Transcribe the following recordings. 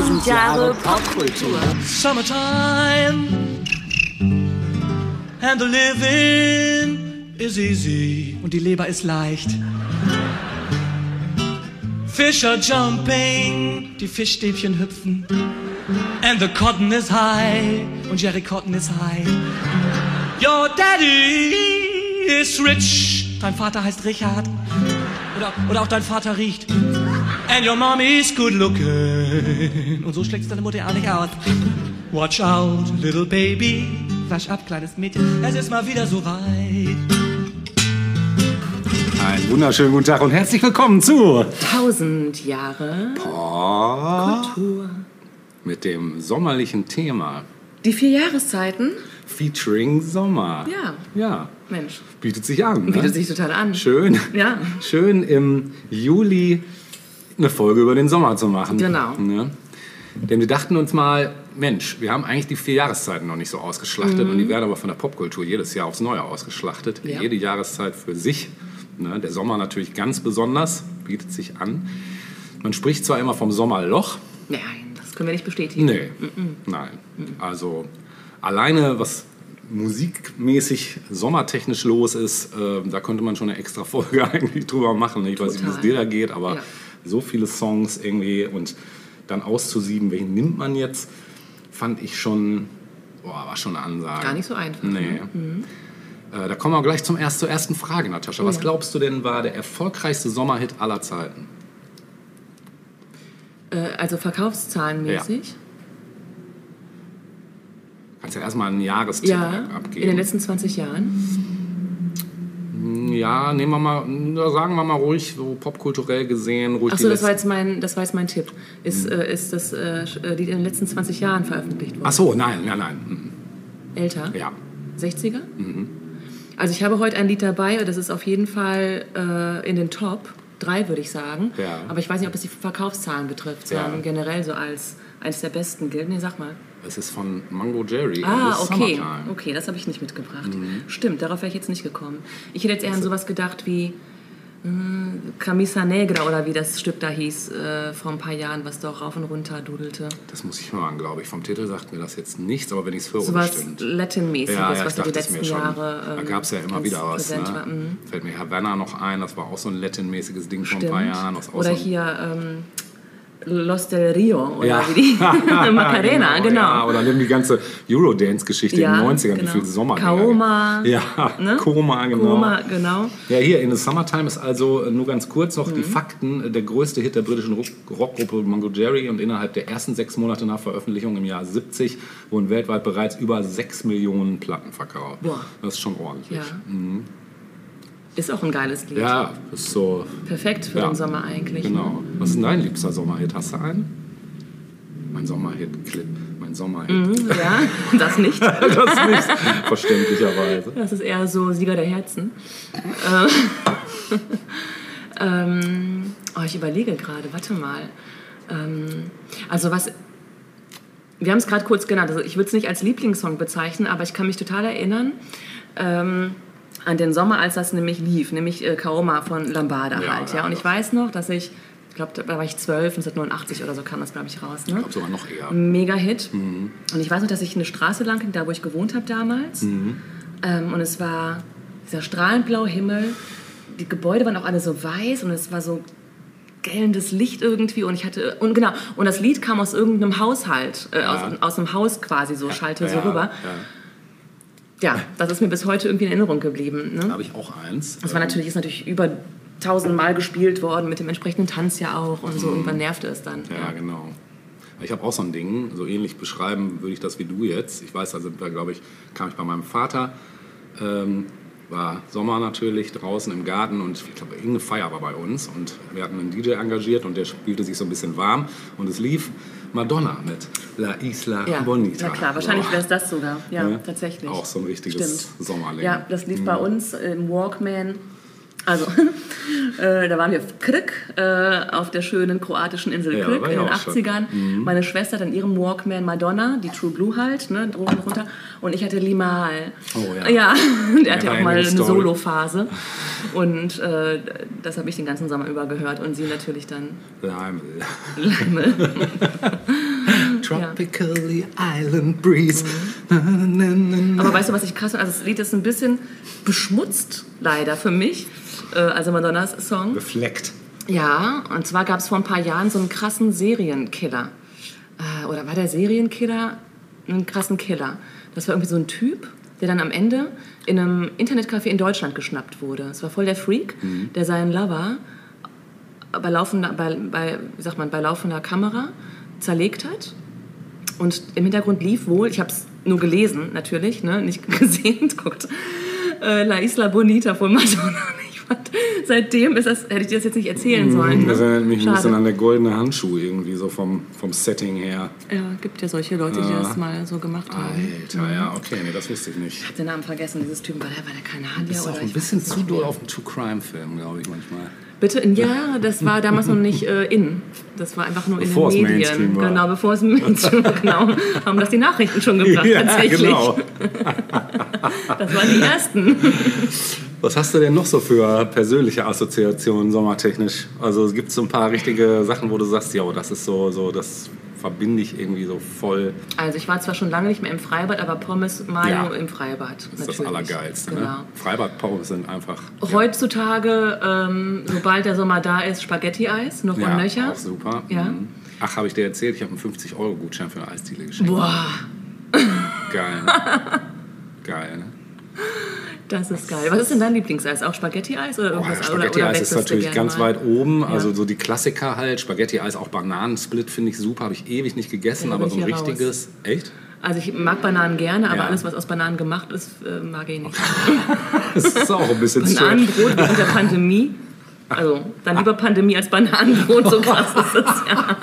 Tausend Jahre Popkultur. Summertime and the living is easy und die Leber ist leicht. Fish are jumping, die Fischstäbchen hüpfen. And the cotton is high und Jerry Cotton is high. Your daddy is rich, dein Vater heißt Richard. Oder, oder auch dein Vater riecht. And your mommy's good looking. Und so schlägt deine Mutter auch nicht aus. Watch out, little baby. Wasch ab, kleines Mädchen. Es ist mal wieder so weit. Einen wunderschönen guten Tag und herzlich willkommen zu Tausend Jahre Kultur. mit dem sommerlichen Thema Die vier Jahreszeiten, featuring Sommer. Ja. Ja, Mensch, bietet sich an. Ne? bietet sich total an. Schön. Ja. Schön im Juli eine Folge über den Sommer zu machen. Genau. Ne? Denn wir dachten uns mal, Mensch, wir haben eigentlich die vier Jahreszeiten noch nicht so ausgeschlachtet und die werden aber von der Popkultur jedes Jahr aufs Neue ausgeschlachtet. Ja. Jede Jahreszeit für sich. Ne? Der Sommer natürlich ganz besonders, bietet sich an. Man spricht zwar immer vom Sommerloch, Nein, das können wir nicht bestätigen. Nee, nein. Also alleine was musikmäßig sommertechnisch los ist, äh, da könnte man schon eine extra Folge eigentlich drüber machen. Ich weiß nicht, wie es Total. dir da geht, aber Ja. So viele Songs irgendwie und dann auszusieben, welchen nimmt man jetzt, fand ich schon, boah, war schon eine Ansage. Gar nicht so einfach. Nee. Äh, da kommen wir gleich zum erst, zur ersten Frage, Natascha. Was glaubst du denn war der erfolgreichste Sommerhit aller Zeiten? Äh, also verkaufszahlenmäßig. Kannst ja erstmal einen Jahrestipp Ja, abgeben. in den letzten 20 Jahren. Ja, nehmen wir mal, sagen wir mal ruhig, so popkulturell gesehen, ruhig Achso, das war, jetzt mein, das war jetzt mein Tipp. Ist, äh, ist das äh, Lied in den letzten 20 Jahren veröffentlicht worden? Ach so, nein, nein, nein. Mhm. Älter? Ja. 60er? Also ich habe heute ein Lied dabei, das ist auf jeden Fall äh, in den Top. Drei würde ich sagen. Ja. Aber ich weiß nicht, ob es die Verkaufszahlen betrifft, sondern Ja. generell so als eines der besten gilt. Nee, sag mal. Es ist von Mango Jerry. Ah, okay. Summertime. Okay, das habe ich nicht mitgebracht. Mhm. Stimmt, darauf wäre ich jetzt nicht gekommen. Ich hätte jetzt eher an sowas gedacht wie äh, Camisa Negra oder wie das Stück da hieß äh, vor ein paar Jahren, was doch rauf und runter dudelte. Das muss ich hören, glaube ich. Vom Titel sagt mir das jetzt nichts, aber wenn ich es höre, Sowas bestimmt. Latin-mäßiges, Ja, ja, was so die letzten. Jahre da ähm, gab es ja immer wieder was. Ne? Mhm. Fällt mir Havana noch ein, das war auch so ein Latin-mäßiges Ding vor ein Stimmt. paar Jahren. Aus, aus Oder so- hier ähm, Los del Rio oder Ja. wie die Macarena, genau. Ja, oder nimm die ganze Eurodance-Geschichte Ja, in den 90ern, wie genau. viel Sommer. Kaoma, Ja, ne? Koma, genau. Koma, genau. Ja, hier in the Summertime ist also äh, nur ganz kurz noch Mhm. die Fakten. Der größte Hit der britischen Rock- Rockgruppe Mango Jerry und innerhalb der ersten sechs Monate nach Veröffentlichung im Jahr 70 wurden weltweit bereits über sechs Millionen Platten verkauft. Boah. Das ist schon ordentlich. Ja. Ist auch ein geiles Lied. Ja, ist so. Perfekt für Ja. den Sommer eigentlich. Genau. Was ist denn dein liebster Sommerhit? Hast du einen? Mein Sommerhit-Clip. Mein Sommerhit. Mhm, ja, das nicht. das nicht. Verständlicherweise. Das ist eher so Sieger der Herzen. Äh, ähm, oh, ich überlege gerade, warte mal. Ähm, also was... Wir haben es gerade kurz genannt. Also ich würde es nicht als Lieblingssong bezeichnen, aber ich kann mich total erinnern ähm, an den Sommer, als das nämlich lief, nämlich äh, Kaoma von Lambada Ja, halt. ja, Ja, und ja. ich weiß noch, dass ich, ich glaube, da war ich 12, 1989 oder so kam das, glaube ich, raus. Ne? Ich glaube sogar noch eher. Mega-Hit. Und ich weiß noch, dass ich eine Straße lang ging, da wo ich gewohnt habe damals. Ähm, und es war dieser strahlend blaue Himmel. Die Gebäude waren auch alle so weiß und es war so gellendes Licht irgendwie und ich hatte und genau und das Lied kam aus irgendeinem Haushalt äh, aus, aus einem Haus quasi so schallte so Ja, rüber Ja. ja das ist mir bis heute irgendwie in Erinnerung geblieben Da ne? habe ich auch eins. das war natürlich ist natürlich über tausendmal gespielt worden mit dem entsprechenden Tanz ja auch und so irgendwann nervte es dann Ja, genau. Ich habe auch so ein Ding, so ähnlich beschreiben würde ich das wie du jetzt. Ich weiß, da sind wir, glaube ich, kam ich bei meinem Vater, ähm, war Sommer natürlich draußen im Garten und ich glaube, irgendeine Feier war bei uns und wir hatten einen DJ engagiert und der spielte sich so ein bisschen warm und es lief Madonna mit La Isla Ja, Bonita. na klar, wahrscheinlich So. wäre es das sogar. Ja, Ne? tatsächlich. Auch so ein richtiges Stimmt. Sommerling. Ja, das lief bei uns im Walkman. Also, äh, da waren wir Krk äh, auf der schönen kroatischen Insel Ja, Krk in den auch schon. 80ern. Meine Schwester hat in ihrem Walkman Madonna, die True Blue halt, ne, und runter. Und ich hatte Limal. Oh ja. Ja, der hatte Ja, auch mal eine. Solo-Phase. Und äh, das habe ich den ganzen Sommer über gehört. Und sie natürlich dann Leimel. Leimel. Tropically Island Breeze. Na. Aber weißt du, was ich krass finde? Also das Lied ist ein bisschen beschmutzt, leider für mich. Äh, also Madonnas Song. Befleckt. Ja, und zwar gab es vor ein paar Jahren so einen krassen Serienkiller. Äh, oder war der Serienkiller einen krassen Killer? Das war irgendwie so ein Typ, der dann am Ende in einem Internetcafé in Deutschland geschnappt wurde. Das war voll der Freak, der seinen Lover bei laufender, bei, bei, wie sagt man, bei laufender Kamera zerlegt hat. Und im Hintergrund lief wohl, ich habe es nur gelesen natürlich, ne, nicht gesehen, guckt, äh, La Isla Bonita von Madonna. Fand, seitdem ist das, hätte ich dir das jetzt nicht erzählen sollen. Das ne? erinnert mich ein Schade. bisschen an der goldene Handschuh irgendwie, so vom, vom Setting her. Ja, gibt ja solche Leute, die das mal so gemacht haben. Alter, ja, okay, nee, das wusste ich nicht. Ich habe den Namen vergessen, dieses Typen, war der, war der Kanadier Ist oder auch ein bisschen zu doll auf einen True-Crime-Film, glaube ich manchmal. Bitte, ja, das war damals noch nicht äh, in. Das war einfach nur Bevor in den Medien. war. Genau, bevor es Mainstream war. Genau, haben das die Nachrichten schon gebracht, tatsächlich. genau. Das waren die ersten. Was hast du denn noch so für persönliche Assoziationen sommertechnisch? Also es gibt so ein paar richtige Sachen, wo du sagst, ja, das ist so, so das verbinde ich irgendwie so voll. Also ich war zwar schon lange nicht mehr im Freibad, aber Pommes Mayo Ja. im Freibad. Das ist das natürlich. Allergeilste. Genau. Ne? Freibad-Pommes sind einfach Heutzutage, ähm, sobald der Sommer da ist, Spaghetti-Eis, noch ja, und nöcher. auch super. Ja. Mhm. Ach, habe ich dir erzählt, ich habe einen 50-Euro-Gutschein für eine Eisdiele geschenkt. Boah, Geil. Ne? Geil. Ne? Das ist geil. Was ist denn dein Lieblingseis? Auch Spaghetti-Eis oder Oh, irgendwas? oder Spaghetti-Eis ist natürlich ganz mal? weit oben. Also Ja. so die Klassiker halt. Spaghetti-Eis, auch Bananensplit finde ich super. Habe ich ewig nicht gegessen, aber so ein richtiges. Echt? Also ich mag Bananen gerne, aber Ja. alles, was aus Bananen gemacht ist, äh, mag ich nicht. Das ist auch ein bisschen. Bananenbrot während der Pandemie. Also dann lieber Pandemie als Bananenbrot, so krass ist das ja.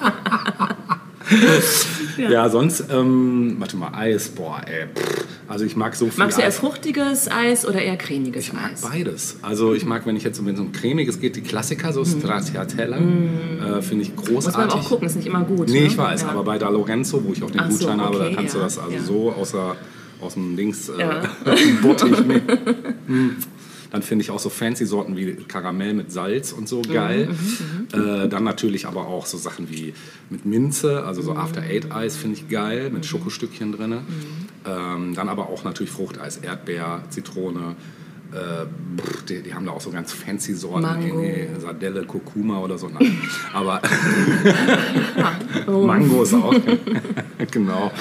Ja, sonst, ähm, warte mal, Eis, boah, ey. pff. Also ich mag so viel Magst du eher Eis. fruchtiges Eis oder eher cremiges Ich mag Eis? beides. Also ich mag, wenn ich jetzt, wenn es um cremiges geht, die Klassiker, so Stracciatella, äh, finde ich Mhm. Muss man großartig. aber auch gucken, ist nicht immer gut. Nee, ne? ich weiß, ja. aber bei Da Lorenzo, wo ich auch den Ach so, Gutschein habe, da okay, kannst du ja, das also ja. so außer, aus dem Dings äh, Ja. Bottich mit. Dann finde ich auch so fancy Sorten wie Karamell mit Salz und Mhm, so geil. äh, dann natürlich aber auch so Sachen wie mit Minze, also Mhm. so After Eight Eis finde ich geil, mit Schokostückchen drin. Ähm, dann aber auch natürlich Fruchteis, Erdbeer, Zitrone. Äh, die, die haben da auch so ganz fancy Sorten, Mango. irgendwie Sardelle, Kurkuma oder so. Nein. Aber. Mango ist auch. genau.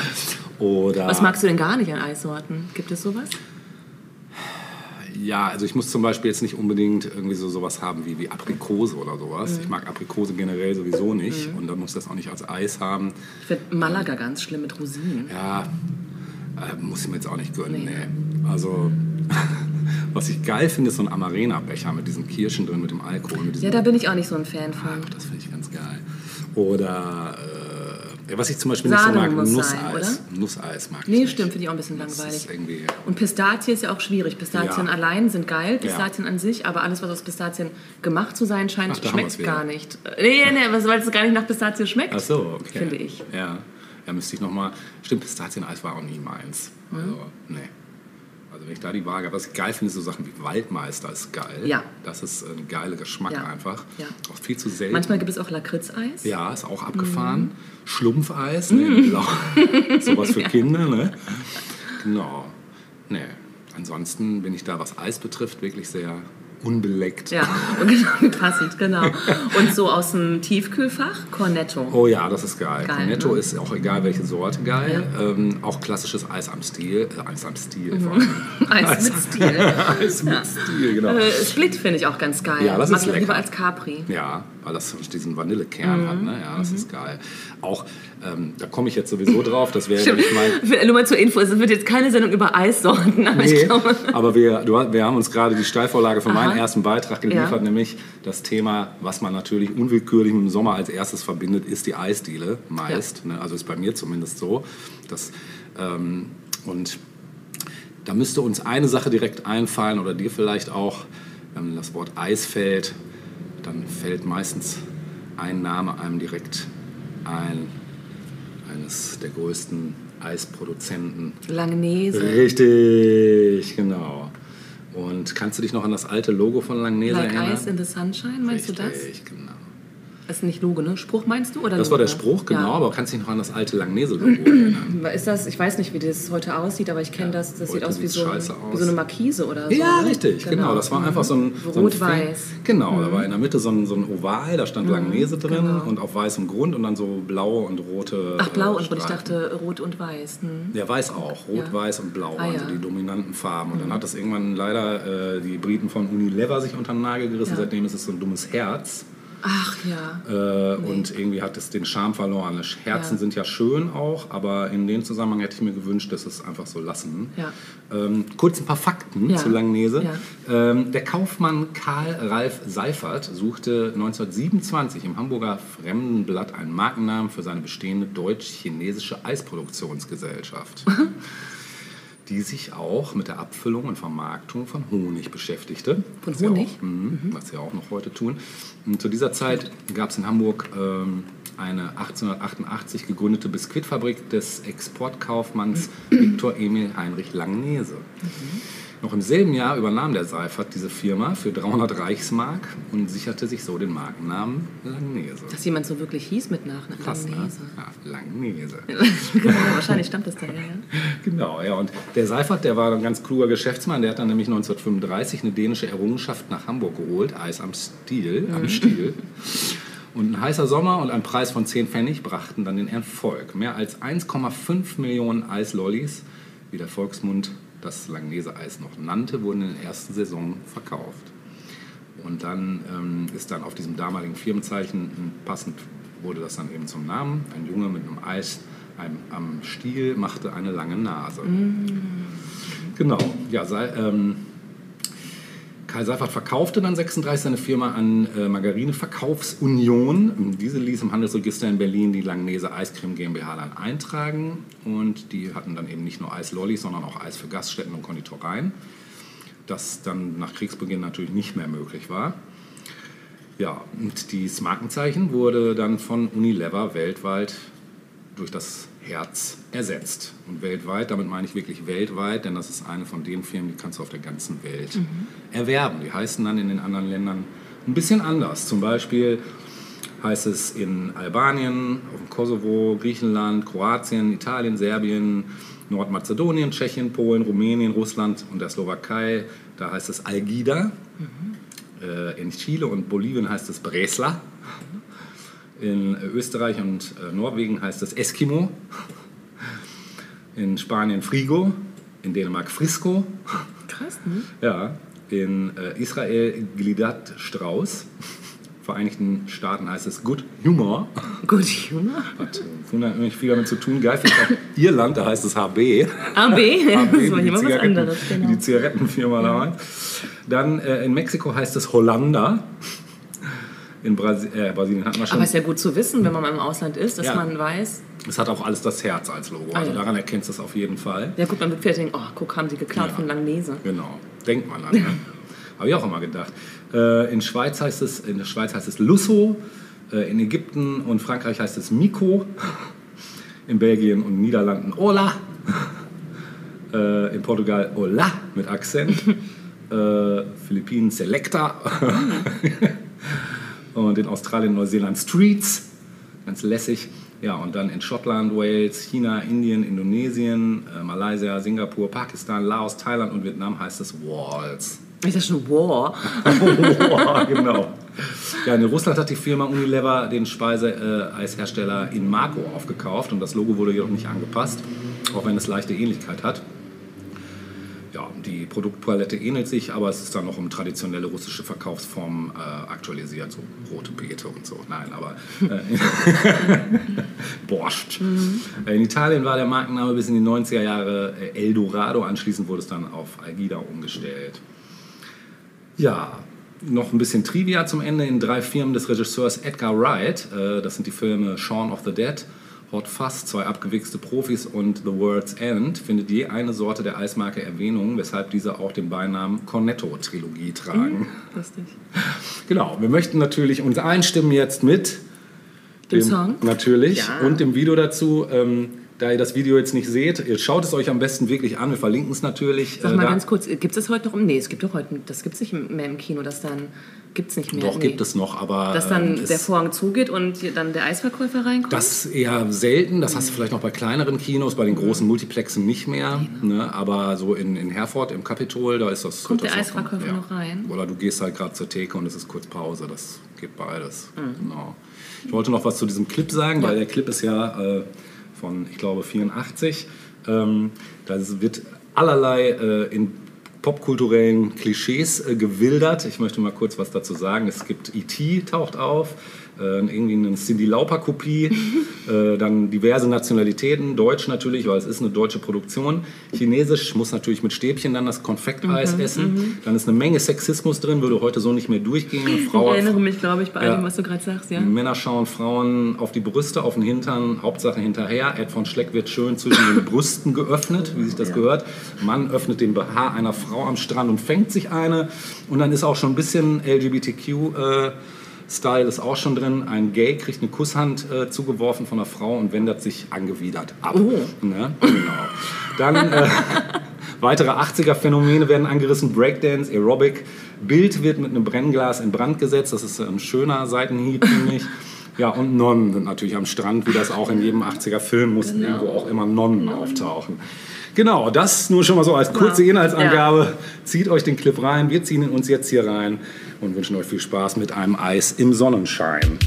Oder Was magst du denn gar nicht an Eissorten? Gibt es sowas? Ja, also ich muss zum Beispiel jetzt nicht unbedingt irgendwie so sowas haben wie, wie Aprikose oder sowas. Ich mag Aprikose generell sowieso nicht und dann muss das auch nicht als Eis haben. Ich finde Malaga ganz schlimm mit Rosinen. Ja, äh, muss ich mir jetzt auch nicht gönnen. Nee. Nee. Also was ich geil finde, ist so ein Amarena-Becher mit diesen Kirschen drin, mit dem Alkohol. Mit Ja, da bin ich auch nicht so ein Fan von. Ach, das finde ich ganz geil. Oder äh, was ich zum Beispiel nicht so mag, Nusseis. sein, Nusseis mag ich Nee, nicht. stimmt, finde ich auch ein bisschen Das langweilig. Und Pistazie ist ja auch schwierig. Pistazien Ja. allein sind geil, Pistazien an sich, aber alles, was aus Pistazien gemacht zu sein scheint, Ach, da schmeckt gar nicht. Nee, nee, weil es gar nicht nach Pistazie schmeckt. Ach so, okay. Finde ich. Ja, ja müsste ich nochmal. Stimmt, Pistazieneis war auch nie meins. Also, nee. Wenn ich da die Waage was ich geil finde, ist so Sachen wie Waldmeister ist geil. Ja. Das ist ein geiler Geschmack Ja. einfach. Ja. Auch viel zu selten. Manchmal gibt es auch Lakritzeis. ja, ist auch abgefahren. Mhm. Schlumpfeis, ne, blau. sowas für Kinder, ne? Genau. Nee. Ansonsten bin ich da, was Eis betrifft, wirklich sehr unbeleckt. Ja, und genau, passend, genau. Und so aus dem Tiefkühlfach, Cornetto. Oh ja, das ist geil. Geil, Cornetto ne? ist auch egal, welche Sorte geil. Ähm, auch klassisches Eis am Stiel. Äh, Eis am Stiel vor allem. Eis mit Stil. Eis mit Stiel, genau. Äh, Split finde ich auch ganz geil. Ja, das Mag ist ich lieber lecker. als Capri. Ja, weil das diesen Vanillekern Mhm. hat. Ne? Ja, das ist geil. Auch, ähm, da komme ich jetzt sowieso drauf, das wäre, ich mein... Nur mal zur Info, es wird jetzt keine Sendung über Eissorten, aber ich Nee, glaube... aber wir, du, wir haben uns gerade die Steilvorlage für meinen Aha. ersten Beitrag geliefert, Ja. nämlich das Thema, was man natürlich unwillkürlich mit dem Sommer als erstes verbindet, ist die Eisdiele meist. Ne? Also ist bei mir zumindest so. Das, ähm, und da müsste uns eine Sache direkt einfallen oder dir vielleicht auch, wenn das Wort Eis fällt, dann fällt meistens ein Name einem direkt ein, eines der größten Eisproduzenten Langnese. Richtig, genau. Und kannst du dich noch an das alte Logo von Langnese Like erinnern? Ice in the Sunshine, meinst du das? Richtig, genau. Das ist nicht Logo, ne? Spruch meinst du? Oder Das war der? Spruch, genau, Ja. aber kannst dich noch an das alte Langnese-Logo erinnern? Ist das, ich weiß nicht, wie das heute aussieht, aber ich kenne das, das sieht aus wie, so, wie aus. so eine Markise oder so. Ja, ne? richtig, genau. Das war einfach so ein. So ein Rot-Weiß. Genau, da war in der Mitte so ein, so ein Oval, da stand Langnese drin genau. und auf weißem Grund und dann so blaue und rote. Ach, blau äh, und rot. Ich dachte rot und weiß. Hm. Ja, weiß auch. Rot, Ja. weiß und blau Ah, waren ja. Mhm. so die dominanten Farben. Und dann hat das irgendwann leider äh, die Briten von Unilever sich unter den Nagel gerissen. Ja. Seitdem ist es so ein dummes Herz. Ach ja. Äh, Und irgendwie hat es den Charme verloren. Herzen Ja. sind ja schön auch, aber in dem Zusammenhang hätte ich mir gewünscht, dass es einfach so lassen. Ja. Ähm, kurz ein paar Fakten Ja. zu Langnese. Ähm, der Kaufmann Karl Ralf Seifert suchte 1927 im Hamburger Fremdenblatt einen Markennamen für seine bestehende deutsch-chinesische Eisproduktionsgesellschaft. die sich auch mit der Abfüllung und Vermarktung von Honig beschäftigte. Von Was Honig? Auch, mhm, Was sie auch noch heute tun. Und zu dieser Zeit gab es in Hamburg ähm, eine 1888 gegründete Biskuitfabrik des Exportkaufmanns Viktor Emil Heinrich Langnese. Noch im selben Jahr übernahm der Seifert diese Firma für 300 Reichsmark und sicherte sich so den Markennamen Langnese. Dass jemand so wirklich hieß mit Nachnamen. Krass, ne? Langnese. Ja, Langnese. genau, wahrscheinlich stammt das daher, ja. Genau, ja. Und der Seifert, der war ein ganz kluger Geschäftsmann. Der hat dann nämlich 1935 eine dänische Errungenschaft nach Hamburg geholt, Eis am Stiel, am Stiel. Und ein heißer Sommer und ein Preis von 10 Pfennig brachten dann den Erfolg. Mehr als 1,5 Millionen Eislollis, wie der Volksmund das Langnese-Eis noch nannte, wurden in der ersten Saison verkauft. Und dann ähm, ist dann auf diesem damaligen Firmenzeichen passend wurde das dann eben zum Namen. Ein Junge mit einem Eis einem, am Stiel machte eine lange Nase. Genau, ja, sei, ähm, Karl Seifert verkaufte dann 36 seine Firma an äh, Margarine. Diese ließ im Handelsregister in Berlin die Langnese Eiscreme GmbH dann eintragen. Und die hatten dann eben nicht nur Eislollis, sondern auch Eis für Gaststätten und Konditoreien. Das dann nach Kriegsbeginn natürlich nicht mehr möglich war. Ja, und dieses Markenzeichen wurde dann von Unilever weltweit durch das Herz ersetzt. Und weltweit, damit meine ich wirklich weltweit, denn das ist eine von den Firmen, die kannst du auf der ganzen Welt erwerben. Die heißen dann in den anderen Ländern ein bisschen anders. Zum Beispiel heißt es in Albanien, auf dem Kosovo, Griechenland, Kroatien, Italien, Serbien, Nordmazedonien, Tschechien, Polen, Rumänien, Russland und der Slowakei. Da heißt es Algida. Äh, in Chile und Bolivien heißt es Bresla. In Österreich und äh, Norwegen heißt es Eskimo. In Spanien Frigo. In Dänemark Frisco. Krass, ne? Ja. In äh, Israel Glidat Strauß. Vereinigten Staaten heißt es Good Humor. Gut, Junge. Hat wundert mich viel damit zu tun. Geil finde ich auch Irland, da heißt es HB. AB, HB, das war mal was anderes, genau. Die Zigarettenfirma da. Dann äh, in Mexiko heißt es Hollanda. In Brasi äh, Brasilien hatten wir schon. Aber ist ja gut zu wissen, wenn man mal im Ausland ist, dass Ja. man weiß, Es hat auch alles das Herz als Logo. Ah, Also ja. daran erkennst du es auf jeden Fall. ja gut, man wird vielleicht denken, oh, guck, haben sie geklaut Ja. von Langnese. Genau. Denkt man an. Ne? Habe ich auch immer gedacht. Äh, in, Schweiz heißt es, in der Schweiz heißt es Lusso. Äh, in Ägypten und Frankreich heißt es Miko. In Belgien und Niederlanden Ola. Äh, in Portugal Ola mit Akzent. äh, Philippinen Selecta. Und in Australien und Neuseeland Streets. Ganz lässig. Ja, und dann in Schottland, Wales, China, Indien, Indonesien, äh, Malaysia, Singapur, Pakistan, Laos, Thailand und Vietnam heißt es Walls. Ich dachte schon, wow. Boah, genau. Ja, in Russland hat die Firma Unilever den Speiseeishersteller Inmarko aufgekauft und das Logo wurde jedoch nicht angepasst, auch wenn es leichte Ähnlichkeit hat. Ja, die Produktpalette ähnelt sich, aber es ist dann noch um traditionelle russische Verkaufsformen äh, aktualisiert, so rote Beete und so. Nein, aber äh, Borscht. Äh, In Italien war der Markenname bis in die 90er Jahre äh, Eldorado, anschließend wurde es dann auf Algida umgestellt. Ja, noch ein bisschen Trivia zum Ende. In drei Filmen des Regisseurs Edgar Wright, äh, das sind die Filme Shaun of the Dead, Hot Fuzz, zwei abgewichste Profis und The World's End, findet je eine Sorte der Eismarke Erwähnung, weshalb diese auch den Beinamen Cornetto-Trilogie tragen. Lustig. Genau, wir möchten natürlich uns einstimmen jetzt mit Dem Song? Natürlich. Ja. Und dem Video dazu. Ähm, da ihr das Video jetzt nicht seht, ihr schaut es euch am besten wirklich an. Wir verlinken es natürlich. Sag äh, mal da. ganz kurz, gibt es das heute noch? Nee, es gibt doch heute, das gibt es nicht mehr im Kino, das dann, gibt es nicht mehr. Doch, nee. gibt es noch, aber. Dass dann ähm, der Vorhang zugeht und dann der Eisverkäufer reinkommt? Das eher selten, das hast du vielleicht noch bei kleineren Kinos, bei den großen Multiplexen nicht mehr. Ne? Aber so in, in Herford im Kapitol, da ist das. Kommt der das noch- Eisverkäufer noch rein? Oder du gehst halt gerade zur Theke und es ist kurz Pause, das geht beides. Mhm. Genau. Ich wollte noch was zu diesem Clip sagen, weil der Clip ist ja äh, von, ich glaube, 84. Ähm, da wird allerlei äh, in popkulturellen Klischees äh, gewildert. Ich möchte mal kurz was dazu sagen. Es gibt E.T. taucht auf, äh, irgendwie eine Cindy Lauper-Kopie, äh, dann diverse Nationalitäten, Deutsch natürlich, weil es ist eine deutsche Produktion. Chinesisch muss natürlich mit Stäbchen dann das Konfekteis essen. Dann ist eine Menge Sexismus drin, würde heute so nicht mehr durchgehen. Frau ich erinnere mich, glaube ich, bei Ja. allem, was du gerade sagst, ja. Männer schauen Frauen auf die Brüste, auf den Hintern, Hauptsache hinterher. Ed von Schleck wird schön zwischen den Brüsten geöffnet, wie sich das gehört. Mann öffnet den BH einer Frau am Strand und fängt sich eine. Und dann ist auch schon ein bisschen LGBTQ. Äh, Style ist auch schon drin. Ein Gay kriegt eine Kusshand äh, zugeworfen von einer Frau und wendet sich angewidert ab. Ne? Genau. Dann äh, weitere 80er-Phänomene werden angerissen. Breakdance, Aerobic. Bild wird mit einem Brennglas in Brand gesetzt. Das ist ein schöner Seitenhieb, finde ich. Ja, und Nonnen sind natürlich am Strand, wie das auch in jedem 80er-Film mussten irgendwo auch immer Nonnen auftauchen. Genau, das nur schon mal so als kurze Ja. Inhaltsangabe. Zieht euch den Clip rein. Wir ziehen ihn uns jetzt hier rein und wünschen euch viel Spaß mit einem Eis im Sonnenschein.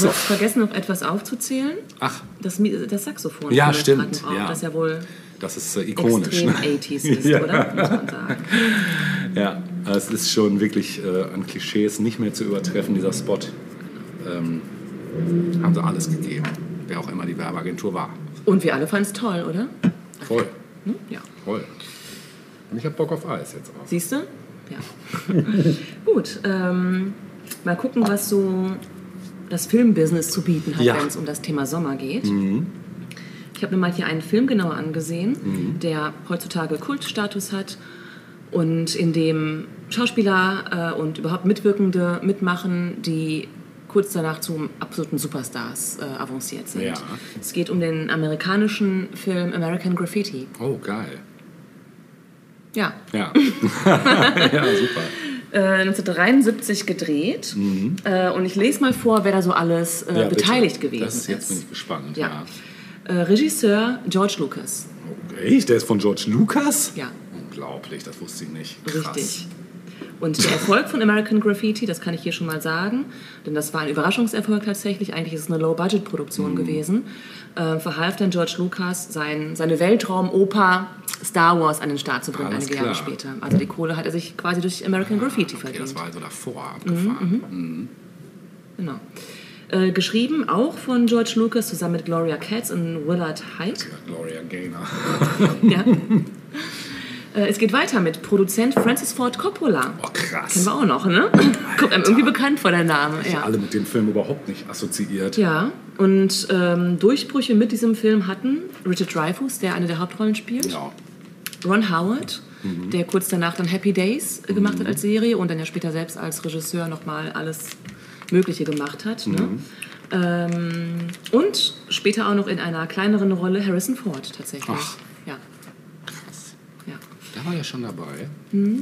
Du hast vergessen, noch etwas aufzuzählen. Ach, Das, das Saxophon. Ja, stimmt, Strattenbrauch, ja. Das ja wohl das ist äh, ikonisch. extrem Ne? 80s ist, Ja. oder? Muss man sagen. Ja, es ist schon wirklich äh, an Klischees nicht mehr zu übertreffen, dieser Spot. Ähm, haben sie alles gegeben, wer auch immer die Werbeagentur war. Und wir alle fanden es toll, oder? Voll. Ne? Ja. Toll. Und ich habe Bock auf Eis jetzt auch. Siehst du? Ja. Gut. Ähm, mal gucken, was so das Filmbusiness zu bieten hat, Ja. Mhm. wenn es um das Thema Sommer geht. Ich habe mir mal hier einen Film genauer angesehen, der heutzutage Kultstatus hat und in dem Schauspieler äh, und überhaupt Mitwirkende mitmachen, die kurz danach zum absoluten Superstars äh, avanciert sind. Ja. Es geht um den amerikanischen Film American Graffiti. Oh, geil. Ja, Ja. ja, super. Äh, 1973 gedreht. Äh, und ich lese mal vor, wer da so alles äh, Mhm. Ja, bitte. beteiligt gewesen das ist. Jetzt bin ich gespannt. Ja. Äh, Regisseur George Lucas. Echt? Der ist von George Lucas? Ja, Unglaublich, das wusste ich nicht. Krass. richtig. Und der Erfolg von American Graffiti, das kann ich hier schon mal sagen, denn das war ein Überraschungserfolg tatsächlich. Eigentlich ist es eine Low-Budget-Produktion Mhm. gewesen. Äh, verhalf dann George Lucas, sein, seine Weltraumoper Star Wars an den Start zu bringen, Alles einige Jahre klar. später. Also die Kohle hat er sich quasi durch American Graffiti Okay, verdient. das war also davor Mhm, abgefahren. Genau. Äh, geschrieben auch von George Lucas zusammen mit Gloria Katz und Willard Hyde. Gloria Gaynor. Ja. Äh, es geht weiter mit Produzent Francis Ford Coppola. Oh, krass. Kennen wir auch noch, ne? Kommt einem irgendwie bekannt vor der Name. Ja. Alle mit dem Film überhaupt nicht assoziiert. Ja, und ähm, Durchbrüche mit diesem Film hatten Richard Dreyfuss, der eine der Hauptrollen spielt, Ja. Ron Howard, der kurz danach dann Happy Days äh, gemacht hat als Serie und dann ja später selbst als Regisseur nochmal alles Mögliche gemacht hat. Ne? Ähm, und später auch noch in einer kleineren Rolle Harrison Ford tatsächlich. Ach. Ja. ja. War ja schon dabei.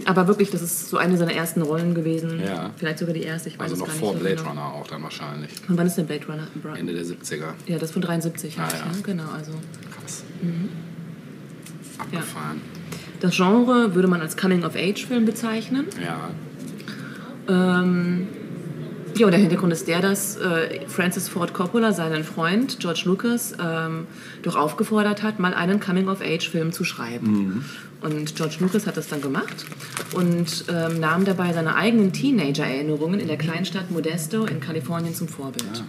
Aber wirklich, das ist so eine seiner ersten Rollen gewesen. Ja. Vielleicht sogar die erste, ich weiß Also noch vor so Blade genau. Runner auch dann wahrscheinlich. Und wann ist denn Blade Runner? Bra- Ende der 70er. Ja, das von 73. Ah, halt, ja. ne? Genau, also. Krass. Mhm. Abgefahren. Das Genre würde man als Coming-of-Age-Film bezeichnen. Ja. Ähm, ja, und der Hintergrund ist der, dass äh, Francis Ford Coppola seinen Freund George Lucas ähm, doch aufgefordert hat, mal einen Coming-of-Age-Film zu schreiben. Und George Lucas hat das dann gemacht und ähm, nahm dabei seine eigenen Teenager-Erinnerungen in der Kleinstadt Modesto in Kalifornien zum Vorbild.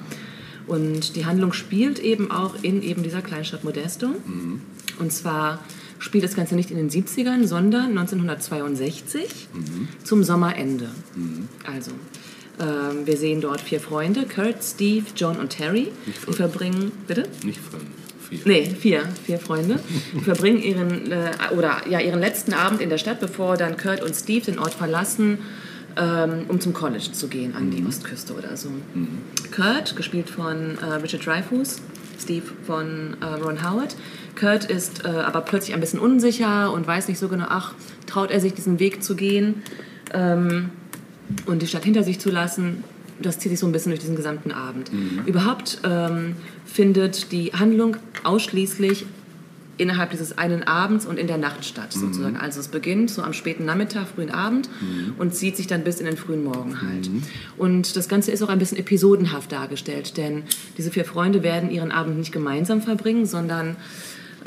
Und die Handlung spielt eben auch in eben dieser Kleinstadt Modesto. Und zwar spielt das Ganze nicht in den 70ern, sondern 1962 zum Sommerende. Also, ähm, wir sehen dort vier Freunde, Kurt, Steve, John und Terry. Die verbringen, bitte? Nicht fünf. Vier. Nee, vier, vier Freunde. Verbringen ihren, äh, oder, ja, ihren letzten Abend in der Stadt, bevor dann Kurt und Steve den Ort verlassen, ähm, um zum College zu gehen, an die Ostküste oder so. Kurt, gespielt von äh, Richard Dreyfuss, Steve von äh, Ron Howard. Kurt ist äh, aber plötzlich ein bisschen unsicher und weiß nicht so genau, ach, traut er sich diesen Weg zu gehen ähm, und die Stadt hinter sich zu lassen. Das zieht sich so ein bisschen durch diesen gesamten Abend. Überhaupt ähm, findet die Handlung ausschließlich innerhalb dieses einen Abends und in der Nacht statt, sozusagen. Also es beginnt so am späten Nachmittag, frühen Abend und zieht sich dann bis in den frühen Morgen halt. Und das Ganze ist auch ein bisschen episodenhaft dargestellt, denn diese vier Freunde werden ihren Abend nicht gemeinsam verbringen, sondern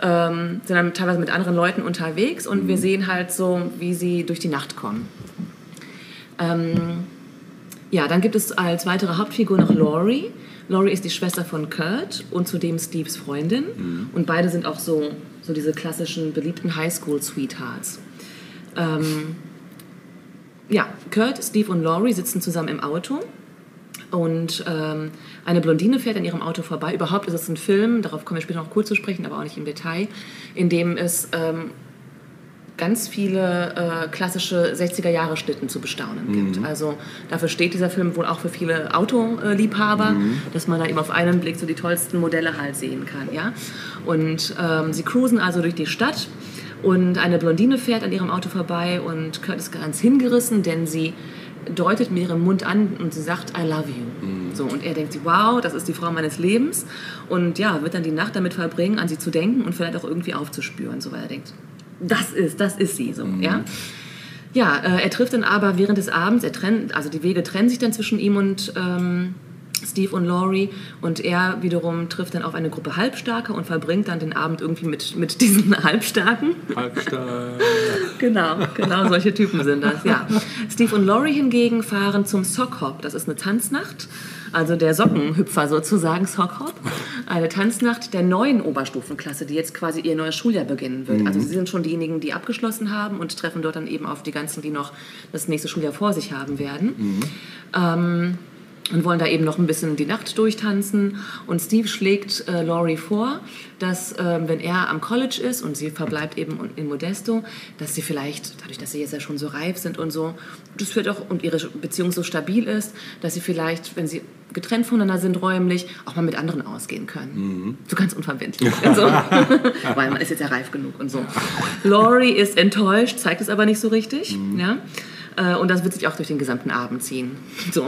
ähm, sind dann teilweise mit anderen Leuten unterwegs und wir sehen halt so, wie sie durch die Nacht kommen. Ähm, ja, dann gibt es als weitere Hauptfigur noch Laurie. Laurie ist die Schwester von Kurt und zudem Steves Freundin. Und beide sind auch so, so diese klassischen beliebten Highschool-Sweethearts. Ähm, ja, Kurt, Steve und Laurie sitzen zusammen im Auto. Und ähm, eine Blondine fährt an ihrem Auto vorbei. Überhaupt ist es ein Film, darauf kommen wir später noch kurz zu sprechen, aber auch nicht im Detail, in dem es ähm, ganz viele äh, klassische 60er-Jahre-Schnitten zu bestaunen gibt. Also dafür steht dieser Film wohl auch für viele Autoliebhaber, dass man da eben auf einen Blick so die tollsten Modelle halt sehen kann. Ja? Und ähm, sie cruisen also durch die Stadt und eine Blondine fährt an ihrem Auto vorbei und Kurt ist ganz hingerissen, denn sie deutet mit ihrem Mund an und sie sagt, I love you. So, und er denkt wow, das ist die Frau meines Lebens. Und ja, wird dann die Nacht damit verbringen, an sie zu denken und vielleicht auch irgendwie aufzuspüren, so weil er denkt, das ist, das ist sie so, ja. Ja, äh, er trifft dann aber während des Abends, er trennt, also die Wege trennen sich dann zwischen ihm und ähm, Steve und Laurie und er wiederum trifft dann auf eine Gruppe Halbstarke und verbringt dann den Abend irgendwie mit, mit diesen Halbstarken. Halbstark. Genau, genau solche Typen sind das, ja. Steve und Laurie hingegen fahren zum Sock Hop. Das ist eine Tanznacht, also der Sockenhüpfer sozusagen, Sock Hop. eine Tanznacht der neuen Oberstufenklasse, die jetzt quasi ihr neues Schuljahr beginnen wird. Also sie sind schon diejenigen, die abgeschlossen haben und treffen dort dann eben auf die ganzen, die noch das nächste Schuljahr vor sich haben werden. Ähm, und wollen da eben noch ein bisschen die Nacht durchtanzen. Und Steve schlägt äh, Laurie vor, dass ähm, wenn er am College ist und sie verbleibt eben in Modesto, dass sie vielleicht, dadurch, dass sie jetzt ja schon so reif sind und so, das wird auch, und ihre Beziehung so stabil ist, dass sie vielleicht, wenn sie getrennt voneinander sind räumlich, auch mal mit anderen ausgehen können. So ganz unverbindlich. so. Weil man ist jetzt ja reif genug und so. Laurie ist enttäuscht, zeigt es aber nicht so richtig. Ja? Äh, Und das wird sich auch durch den gesamten Abend ziehen. So.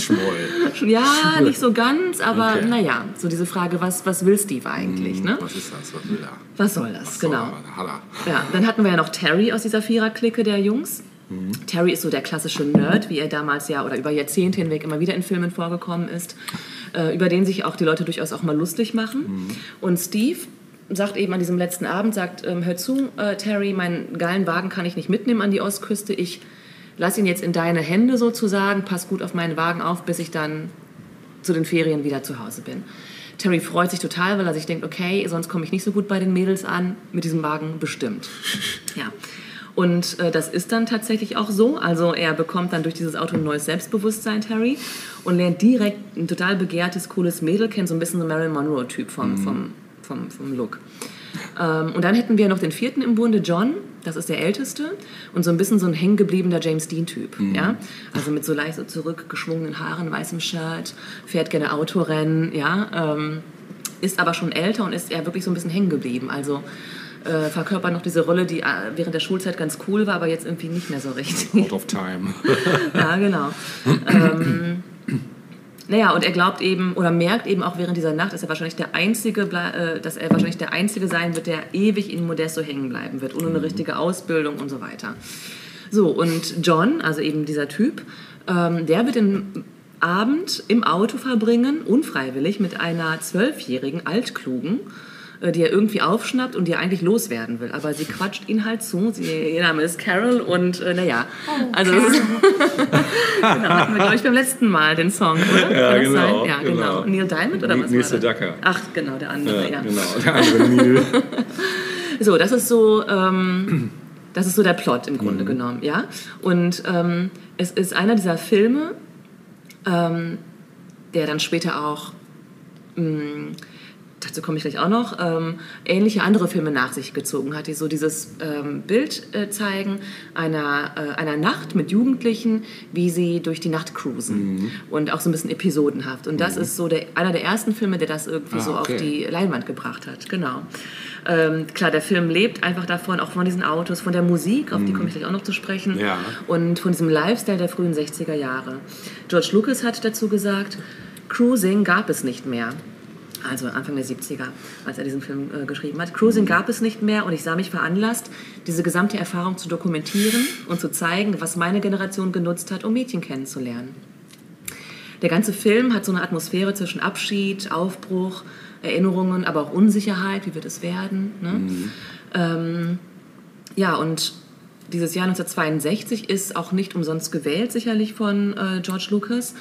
Schmoll. Ja, nicht so ganz, aber Okay. naja, so diese Frage, was, was will Steve eigentlich, ne? Was ist das? Was will er? Was soll das, genau. So, hat er. Ja, dann hatten wir ja noch Terry aus dieser Vierer-Clique der Jungs. Terry ist so der klassische Nerd, wie er damals ja oder über Jahrzehnte hinweg immer wieder in Filmen vorgekommen ist, äh, über den sich auch die Leute durchaus auch mal lustig machen. Und Steve sagt eben an diesem letzten Abend, sagt, ähm, hör zu, äh, Terry, meinen geilen Wagen kann ich nicht mitnehmen an die Ostküste. Ich lass ihn jetzt in deine Hände sozusagen, pass gut auf meinen Wagen auf, bis ich dann zu den Ferien wieder zu Hause bin. Terry freut sich total, weil er sich denkt, okay, sonst komme ich nicht so gut bei den Mädels an, mit diesem Wagen bestimmt. Ja. Und äh, das ist dann tatsächlich auch so. Also er bekommt dann durch dieses Auto ein neues Selbstbewusstsein, Terry, und lernt direkt ein total begehrtes, cooles Mädel kennen, so ein bisschen so Marilyn Monroe-Typ vom, vom, vom, vom Look. Ähm, und dann hätten wir noch den vierten im Bunde, John, das ist der älteste und so ein bisschen so ein hängengebliebener James Dean-Typ. Ja? Also mit so leicht so zurückgeschwungenen Haaren, weißem Shirt, fährt gerne Autorennen, ja? Ähm, ist aber schon älter und ist eher wirklich so ein bisschen hängen geblieben. Also äh, verkörpert noch diese Rolle, die äh, während der Schulzeit ganz cool war, aber jetzt irgendwie nicht mehr so richtig. Out of time. Ja, genau. ähm, naja, und er glaubt eben oder merkt eben auch während dieser Nacht, dass er wahrscheinlich der einzige, äh, dass er wahrscheinlich der einzige sein wird, der ewig in Modesto hängen bleiben wird, ohne eine richtige Ausbildung und so weiter. So und John, also eben dieser Typ, ähm, der wird den Abend im Auto verbringen, unfreiwillig mit einer zwölfjährigen Altklugen, die er irgendwie aufschnappt und die er eigentlich loswerden will. Aber sie quatscht ihn halt zu. Sie, ihr Name ist Carol und äh, naja, also das ist, genau, hatten wir, glaube ich, beim letzten Mal den Song, oder? Ja, genau? Ja, genau. genau. Neil Diamond oder Neil- was Neil? Sedaka. Ach, genau, der andere, ja. Ja, genau. Der andere Neil. So, das ist so, ähm, das ist so der Plot im Mhm. Grunde genommen, ja. Und ähm, es ist einer dieser Filme, ähm, der dann später auch, mh, dazu komme ich gleich auch noch, ähm, ähnliche andere Filme nach sich gezogen hat, die so dieses ähm, Bild äh, zeigen einer, äh, einer Nacht mit Jugendlichen, wie sie durch die Nacht cruisen Mhm. und auch so ein bisschen episodenhaft. Und das ist so der, einer der ersten Filme, der das irgendwie Ah, so okay. auf die Leinwand gebracht hat, genau. Ähm, klar, der Film lebt einfach davon, auch von diesen Autos, von der Musik, auf die komme ich gleich auch noch zu sprechen, Ja. und von diesem Lifestyle der frühen 60er Jahre. George Lucas hat dazu gesagt, Cruising gab es nicht mehr. Also Anfang der 70er, als er diesen Film äh, geschrieben hat. Cruising gab es nicht mehr und ich sah mich veranlasst, diese gesamte Erfahrung zu dokumentieren und zu zeigen, was meine Generation genutzt hat, um Mädchen kennenzulernen. Der ganze Film hat so eine Atmosphäre zwischen Abschied, Aufbruch, Erinnerungen, aber auch Unsicherheit, wie wird es werden. Ne? Ähm, ja, und dieses Jahr 1962 ist auch nicht umsonst gewählt, sicherlich von äh, George Lucas,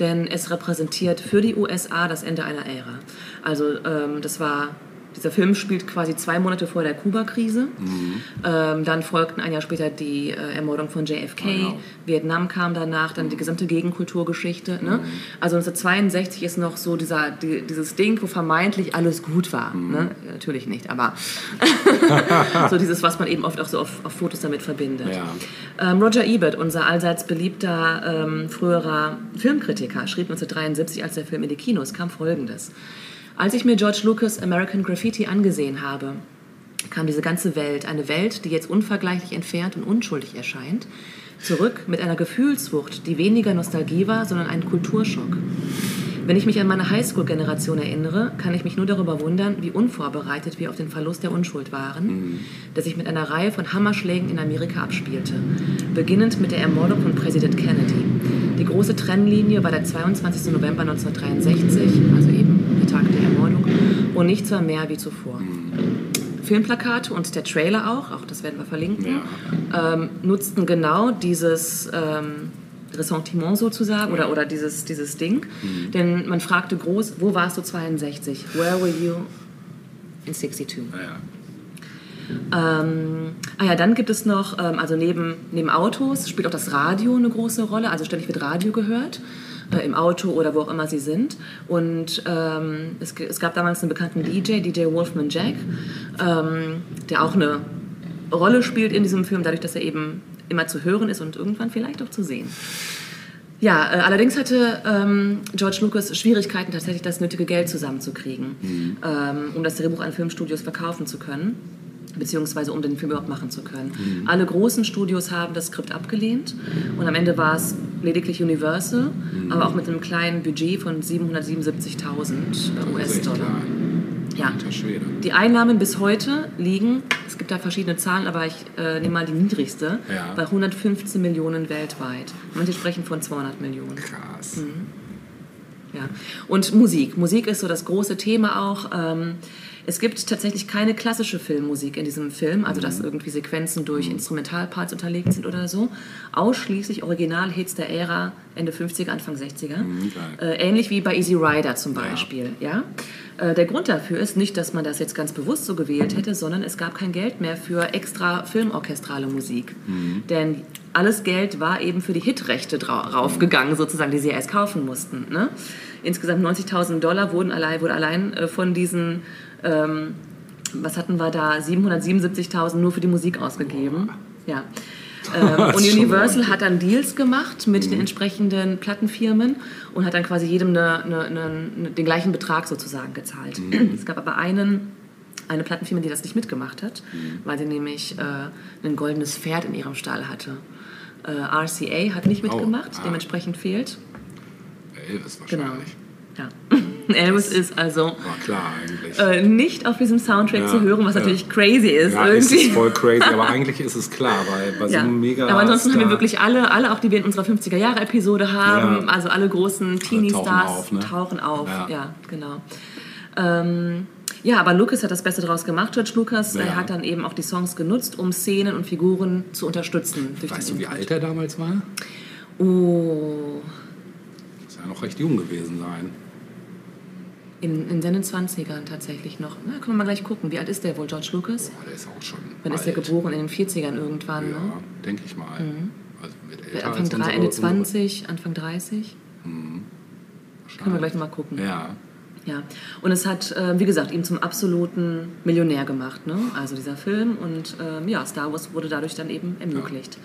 denn es repräsentiert für die USA das Ende einer Ära. Also ähm, das war, dieser Film spielt quasi zwei Monate vor der Kuba-Krise. Ähm, dann folgten ein Jahr später die äh, Ermordung von JFK, Genau. Vietnam kam danach, dann die gesamte Gegenkulturgeschichte. Ne? Also 1962 ist noch so dieser, die, dieses Ding, wo vermeintlich alles gut war. Ne? Natürlich nicht, aber so dieses, was man eben oft auch so auf, auf Fotos damit verbindet. Ja. Ähm, Roger Ebert, unser allseits beliebter ähm, früherer Filmkritiker, schrieb 1973, als der Film in die Kinos kam, folgendes. Als ich mir George Lucas American Graffiti angesehen habe, kam diese ganze Welt, eine Welt, die jetzt unvergleichlich entfernt und unschuldig erscheint, zurück mit einer Gefühlswucht, die weniger Nostalgie war, sondern ein Kulturschock. Wenn ich mich an meine Highschool-Generation erinnere, kann ich mich nur darüber wundern, wie unvorbereitet wir auf den Verlust der Unschuld waren, der sich mit einer Reihe von Hammerschlägen in Amerika abspielte. Beginnend mit der Ermordung von Präsident Kennedy. Die große Trennlinie war der 22. November 1963, also eben der Tag der Ermordung, und nichts war mehr wie zuvor. Filmplakate und der Trailer auch, auch das werden wir verlinken, ähm, nutzten genau dieses, ähm, Ressentiment sozusagen oder, oder dieses, dieses Ding. Denn man fragte groß, wo warst du 62? Where were you in 62? Naja. Ähm, ah ja, dann gibt es noch, ähm, also neben, neben Autos spielt auch das Radio eine große Rolle. Also ständig wird Radio gehört, äh, im Auto oder wo auch immer sie sind. Und ähm, es, es gab damals einen bekannten DJ, DJ Wolfman Jack, ähm, der auch eine Rolle spielt in diesem Film, dadurch, dass er eben immer zu hören ist und irgendwann vielleicht auch zu sehen. Ja, äh, allerdings hatte ähm, George Lucas Schwierigkeiten, tatsächlich das nötige Geld zusammenzukriegen, ähm, um das Drehbuch an Filmstudios verkaufen zu können, beziehungsweise um den Film überhaupt machen zu können. Alle großen Studios haben das Skript abgelehnt und am Ende war es lediglich Universal, aber auch mit einem kleinen Budget von 777.000 Das ist echt US-Dollar. Ja. Schwede. Die Einnahmen bis heute liegen, es gibt da verschiedene Zahlen, aber ich äh, nehme mal die niedrigste, Ja. bei 115 Millionen weltweit. Manche sprechen von 200 Millionen. Krass. Mhm. Ja. Und Musik. Musik ist so das große Thema auch. Ähm, es gibt tatsächlich keine klassische Filmmusik in diesem Film, also Mhm. dass irgendwie Sequenzen durch Instrumentalparts unterlegt sind oder so. Ausschließlich Originalhits der Ära Ende 50er, Anfang 60er. Mhm, geil. Äh, ähnlich wie bei Easy Rider zum Beispiel. Ja. Äh, der Grund dafür ist nicht, dass man das jetzt ganz bewusst so gewählt hätte, sondern es gab kein Geld mehr für extra filmorchestrale Musik. Denn alles Geld war eben für die Hitrechte drau- raufgegangen, sozusagen, die sie erst kaufen mussten. Ne? Insgesamt 90.000 Dollar wurden allein, wurde allein äh, von diesen, ähm, was hatten wir da, 777.000 nur für die Musik ausgegeben. Ja. Ähm, und Universal hat dann Deals gemacht mit den entsprechenden Plattenfirmen und hat dann quasi jedem eine, eine, eine, den gleichen Betrag sozusagen gezahlt. Es gab aber einen, eine Plattenfirma, die das nicht mitgemacht hat, weil sie nämlich äh, ein goldenes Pferd in ihrem Stall hatte. Äh, RCA hat nicht Oh, mitgemacht, ah. dementsprechend fehlt. Elvis Genau. wahrscheinlich. Ja. Elvis ist also War klar eigentlich. äh, nicht auf diesem Soundtrack Ja, zu hören, was ja. natürlich crazy ist. ja, irgendwie. ist voll crazy, aber eigentlich ist es klar, weil bei so einem mega. Aber ansonsten haben wir wirklich alle, alle auch die wir in unserer 50er-Jahre-Episode haben, also alle großen Teenie-Stars auf, ne? tauchen auf. Ja. Genau. Ähm, ja, aber Lucas hat das Beste draus gemacht, George Lucas. Ja. Er hat dann eben auch die Songs genutzt, um Szenen und Figuren zu unterstützen. Durch Weißt du, wie alt er damals war? Oh, Muss ja noch recht jung gewesen sein. In, in seinen 20ern tatsächlich noch. Na, können wir mal gleich gucken. Wie alt ist der wohl, George Lucas? Boah, der ist auch schon. Wann ist er alt. geboren? In den 40ern irgendwann, Ja, ne? denke ich mal. Also wird älter Anfang als drei, Ende unsere- 20, Anfang 30. Können wir gleich nochmal gucken. Ja. Ja, und es hat, äh, wie gesagt, ihn zum absoluten Millionär gemacht, ne? also dieser Film. Und ähm, ja, Star Wars wurde dadurch dann eben ermöglicht.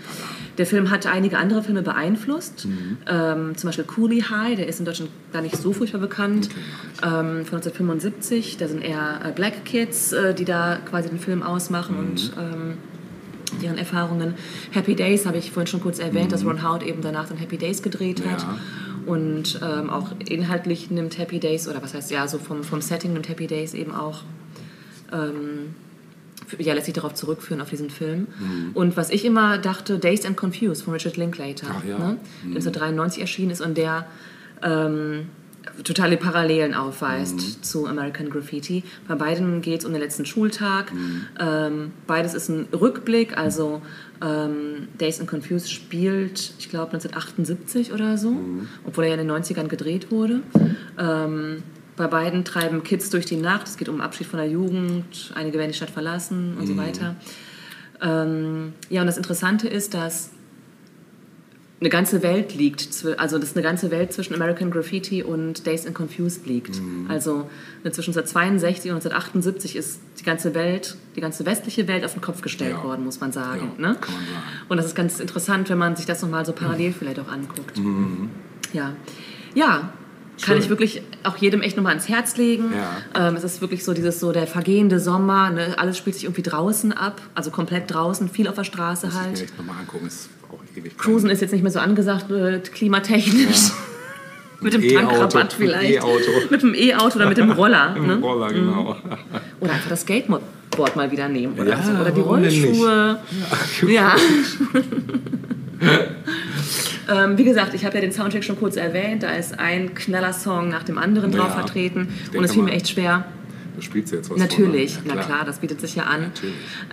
Der Film hat einige andere Filme beeinflusst, ähm, zum Beispiel Coolie High, der ist in Deutschland gar nicht so furchtbar bekannt, ähm, von 1975. Da sind eher äh, Black Kids, äh, die da quasi den Film ausmachen und ähm, deren Erfahrungen. Happy Days habe ich vorhin schon kurz erwähnt, dass Ron Howard eben danach dann Happy Days gedreht hat. Und ähm, auch inhaltlich nimmt Happy Days, oder was heißt ja, so vom, vom Setting nimmt Happy Days eben auch, ähm, ja, lässt sich darauf zurückführen, auf diesen Film. Und was ich immer dachte, Dazed and Confused von Richard Linklater, Ach ja. ne? der 1993 erschienen ist und der ähm, totale Parallelen aufweist zu American Graffiti. Bei beiden geht es um den letzten Schultag. Ähm, beides ist ein Rückblick, also ähm, Days and Confused spielt, ich glaube, 1978 oder so, obwohl er ja in den 90ern gedreht wurde. Ähm, bei beiden treiben Kids durch die Nacht. Es geht um Abschied von der Jugend, einige werden die Stadt verlassen und so weiter. Ähm, ja, und das Interessante ist, dass eine ganze Welt liegt, also dass eine ganze Welt zwischen American Graffiti und Days and Confused liegt. Also ne, zwischen 1962 und 1978 ist die ganze Welt, die ganze westliche Welt auf den Kopf gestellt Ja. worden, muss man sagen. Ja, ne? man sagen. Und das ist ganz interessant, wenn man sich das nochmal so parallel vielleicht auch anguckt. Ja. Ja. Kann Schön. ich wirklich auch jedem echt nochmal ans Herz legen. Ja. Ähm, es ist wirklich so dieses so der vergehende Sommer, ne? alles spielt sich irgendwie draußen ab, also komplett draußen, viel auf der Straße Muss ich halt. mir echt nochmal angucken. Ist auch ewig. Cruisen ist jetzt nicht mehr so angesagt, äh, klimatechnisch. mit dem E-Auto, Tankrabatt vielleicht. E-Auto. Mit dem E-Auto oder mit dem Roller. Im ne? Roller, genau. Oder einfach das Skateboard mal wieder nehmen. Oder, Ja, so. oder die? Rollschuhe. Ja. Ähm, wie gesagt, ich habe ja den Soundtrack schon kurz erwähnt. Da ist ein Knallersong nach dem anderen drauf Ja, vertreten. ich Und es fiel mir echt schwer. Du spielst jetzt was Natürlich, von, na klar, das bietet sich ja an.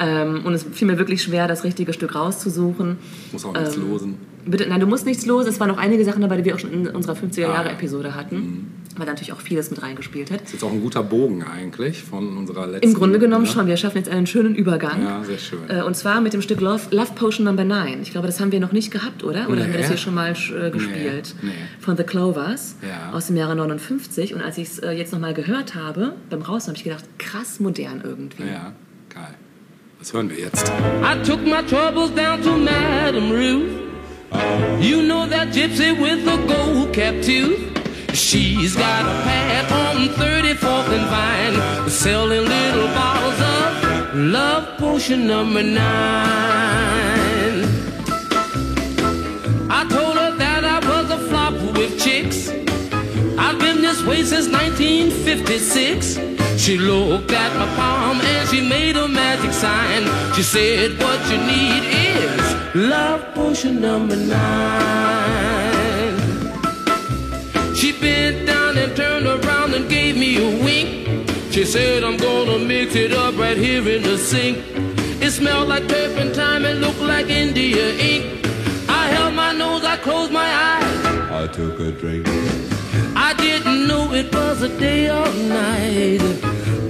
Ähm, und es fiel mir wirklich schwer, das richtige Stück rauszusuchen. Muss auch nichts Ähm, losen. Bitte, nein, du musst nichts los. Es waren noch einige Sachen dabei, die wir auch schon in unserer 50er-Jahre-Episode hatten. Weil natürlich auch vieles mit reingespielt hat. Das ist jetzt auch ein guter Bogen eigentlich von unserer letzten. Im Grunde genommen ja? schon. Wir schaffen jetzt einen schönen Übergang. Ja, sehr schön. Äh, Und zwar mit dem Stück Love, Love Potion Number 9. Ich glaube, das haben wir noch nicht gehabt, oder? Oder haben wir Nee. das hier schon mal äh, gespielt? Nee. Von The Clovers Ja. aus dem Jahre 59. Und als ich es äh, jetzt nochmal gehört habe, beim Raus, habe ich gedacht, krass modern irgendwie. Ja, geil. Was hören wir jetzt? I took my troubles down to Madame Ruth. You know that gypsy with the gold cap tooth. She's got a pad on 34th and Vine, selling little bottles of love potion number nine. I told her that I was a flop with chicks. I've been this way since 1956. She looked at my palm and she made a magic sign. She said, What you need is love potion number nine. She bent down and turned around and gave me a wink. She said, I'm gonna mix it up right here in the sink. It smelled like turpentine and looked like India ink. I held my nose, I closed my eyes. I took a drink. I didn't know it was a day or night.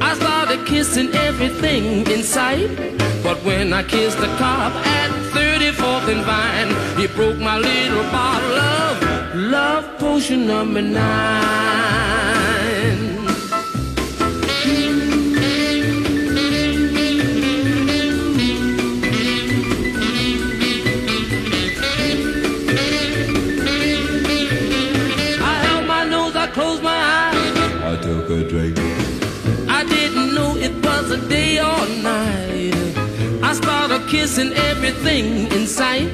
I started kissing everything in sight. But when I kissed the cop at 34th and Vine, he broke my little bottle of love potion number nine. Kissing everything in sight.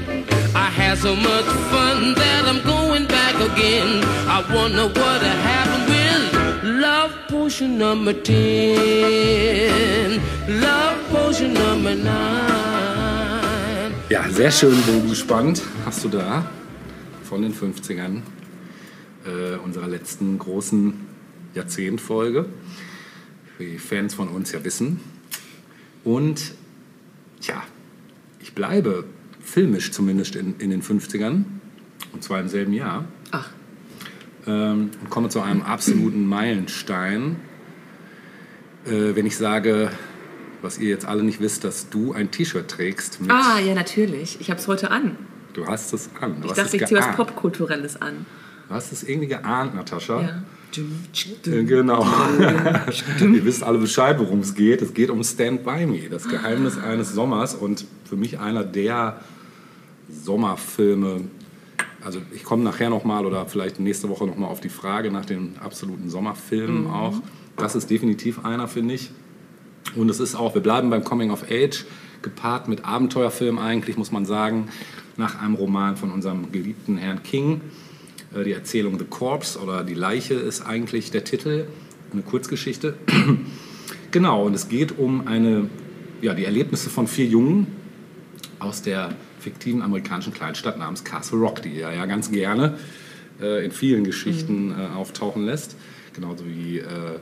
I had so much fun that I'm going back again. I wonder what happened with love potion number 10. Love potion number 9. Ja, sehr schön bogengespannt hast du da von den 50ern äh, unserer letzten großen Jahrzehntfolge. Wie Fans von uns ja wissen. Und ich bleibe filmisch zumindest in, in den 50ern. Und zwar im selben Jahr. Ach, ähm, und komme zu einem absoluten Meilenstein. Äh, wenn ich sage, was ihr jetzt alle nicht wisst, dass du ein T-Shirt trägst ah, ja, natürlich. Ich habe es heute an. Du hast es an. Du Ich hast dachte, es ich ziehe was. Popkulturelles an. Du hast es irgendwie geahnt, Natascha. Ja. Genau. Ihr wisst alle Bescheid, worum es geht. Es geht um Stand By Me, das Geheimnis eines Sommers und für mich einer der Sommerfilme. Also ich komme nachher nochmal oder vielleicht nächste Woche nochmal auf die Frage nach den absoluten Sommerfilmen auch. Das ist definitiv einer, finde ich. Und es ist auch, wir bleiben beim Coming of Age, gepaart mit Abenteuerfilm eigentlich, muss man sagen, nach einem Roman von unserem geliebten Herrn King. Äh, Die Erzählung The Corpse oder Die Leiche ist eigentlich der Titel, eine Kurzgeschichte. genau, und es geht um eine, ja, die Erlebnisse von vier Jungen aus der fiktiven amerikanischen Kleinstadt namens Castle Rock, die er ja ganz gerne äh, in vielen Geschichten äh, auftauchen lässt. Genauso wie äh,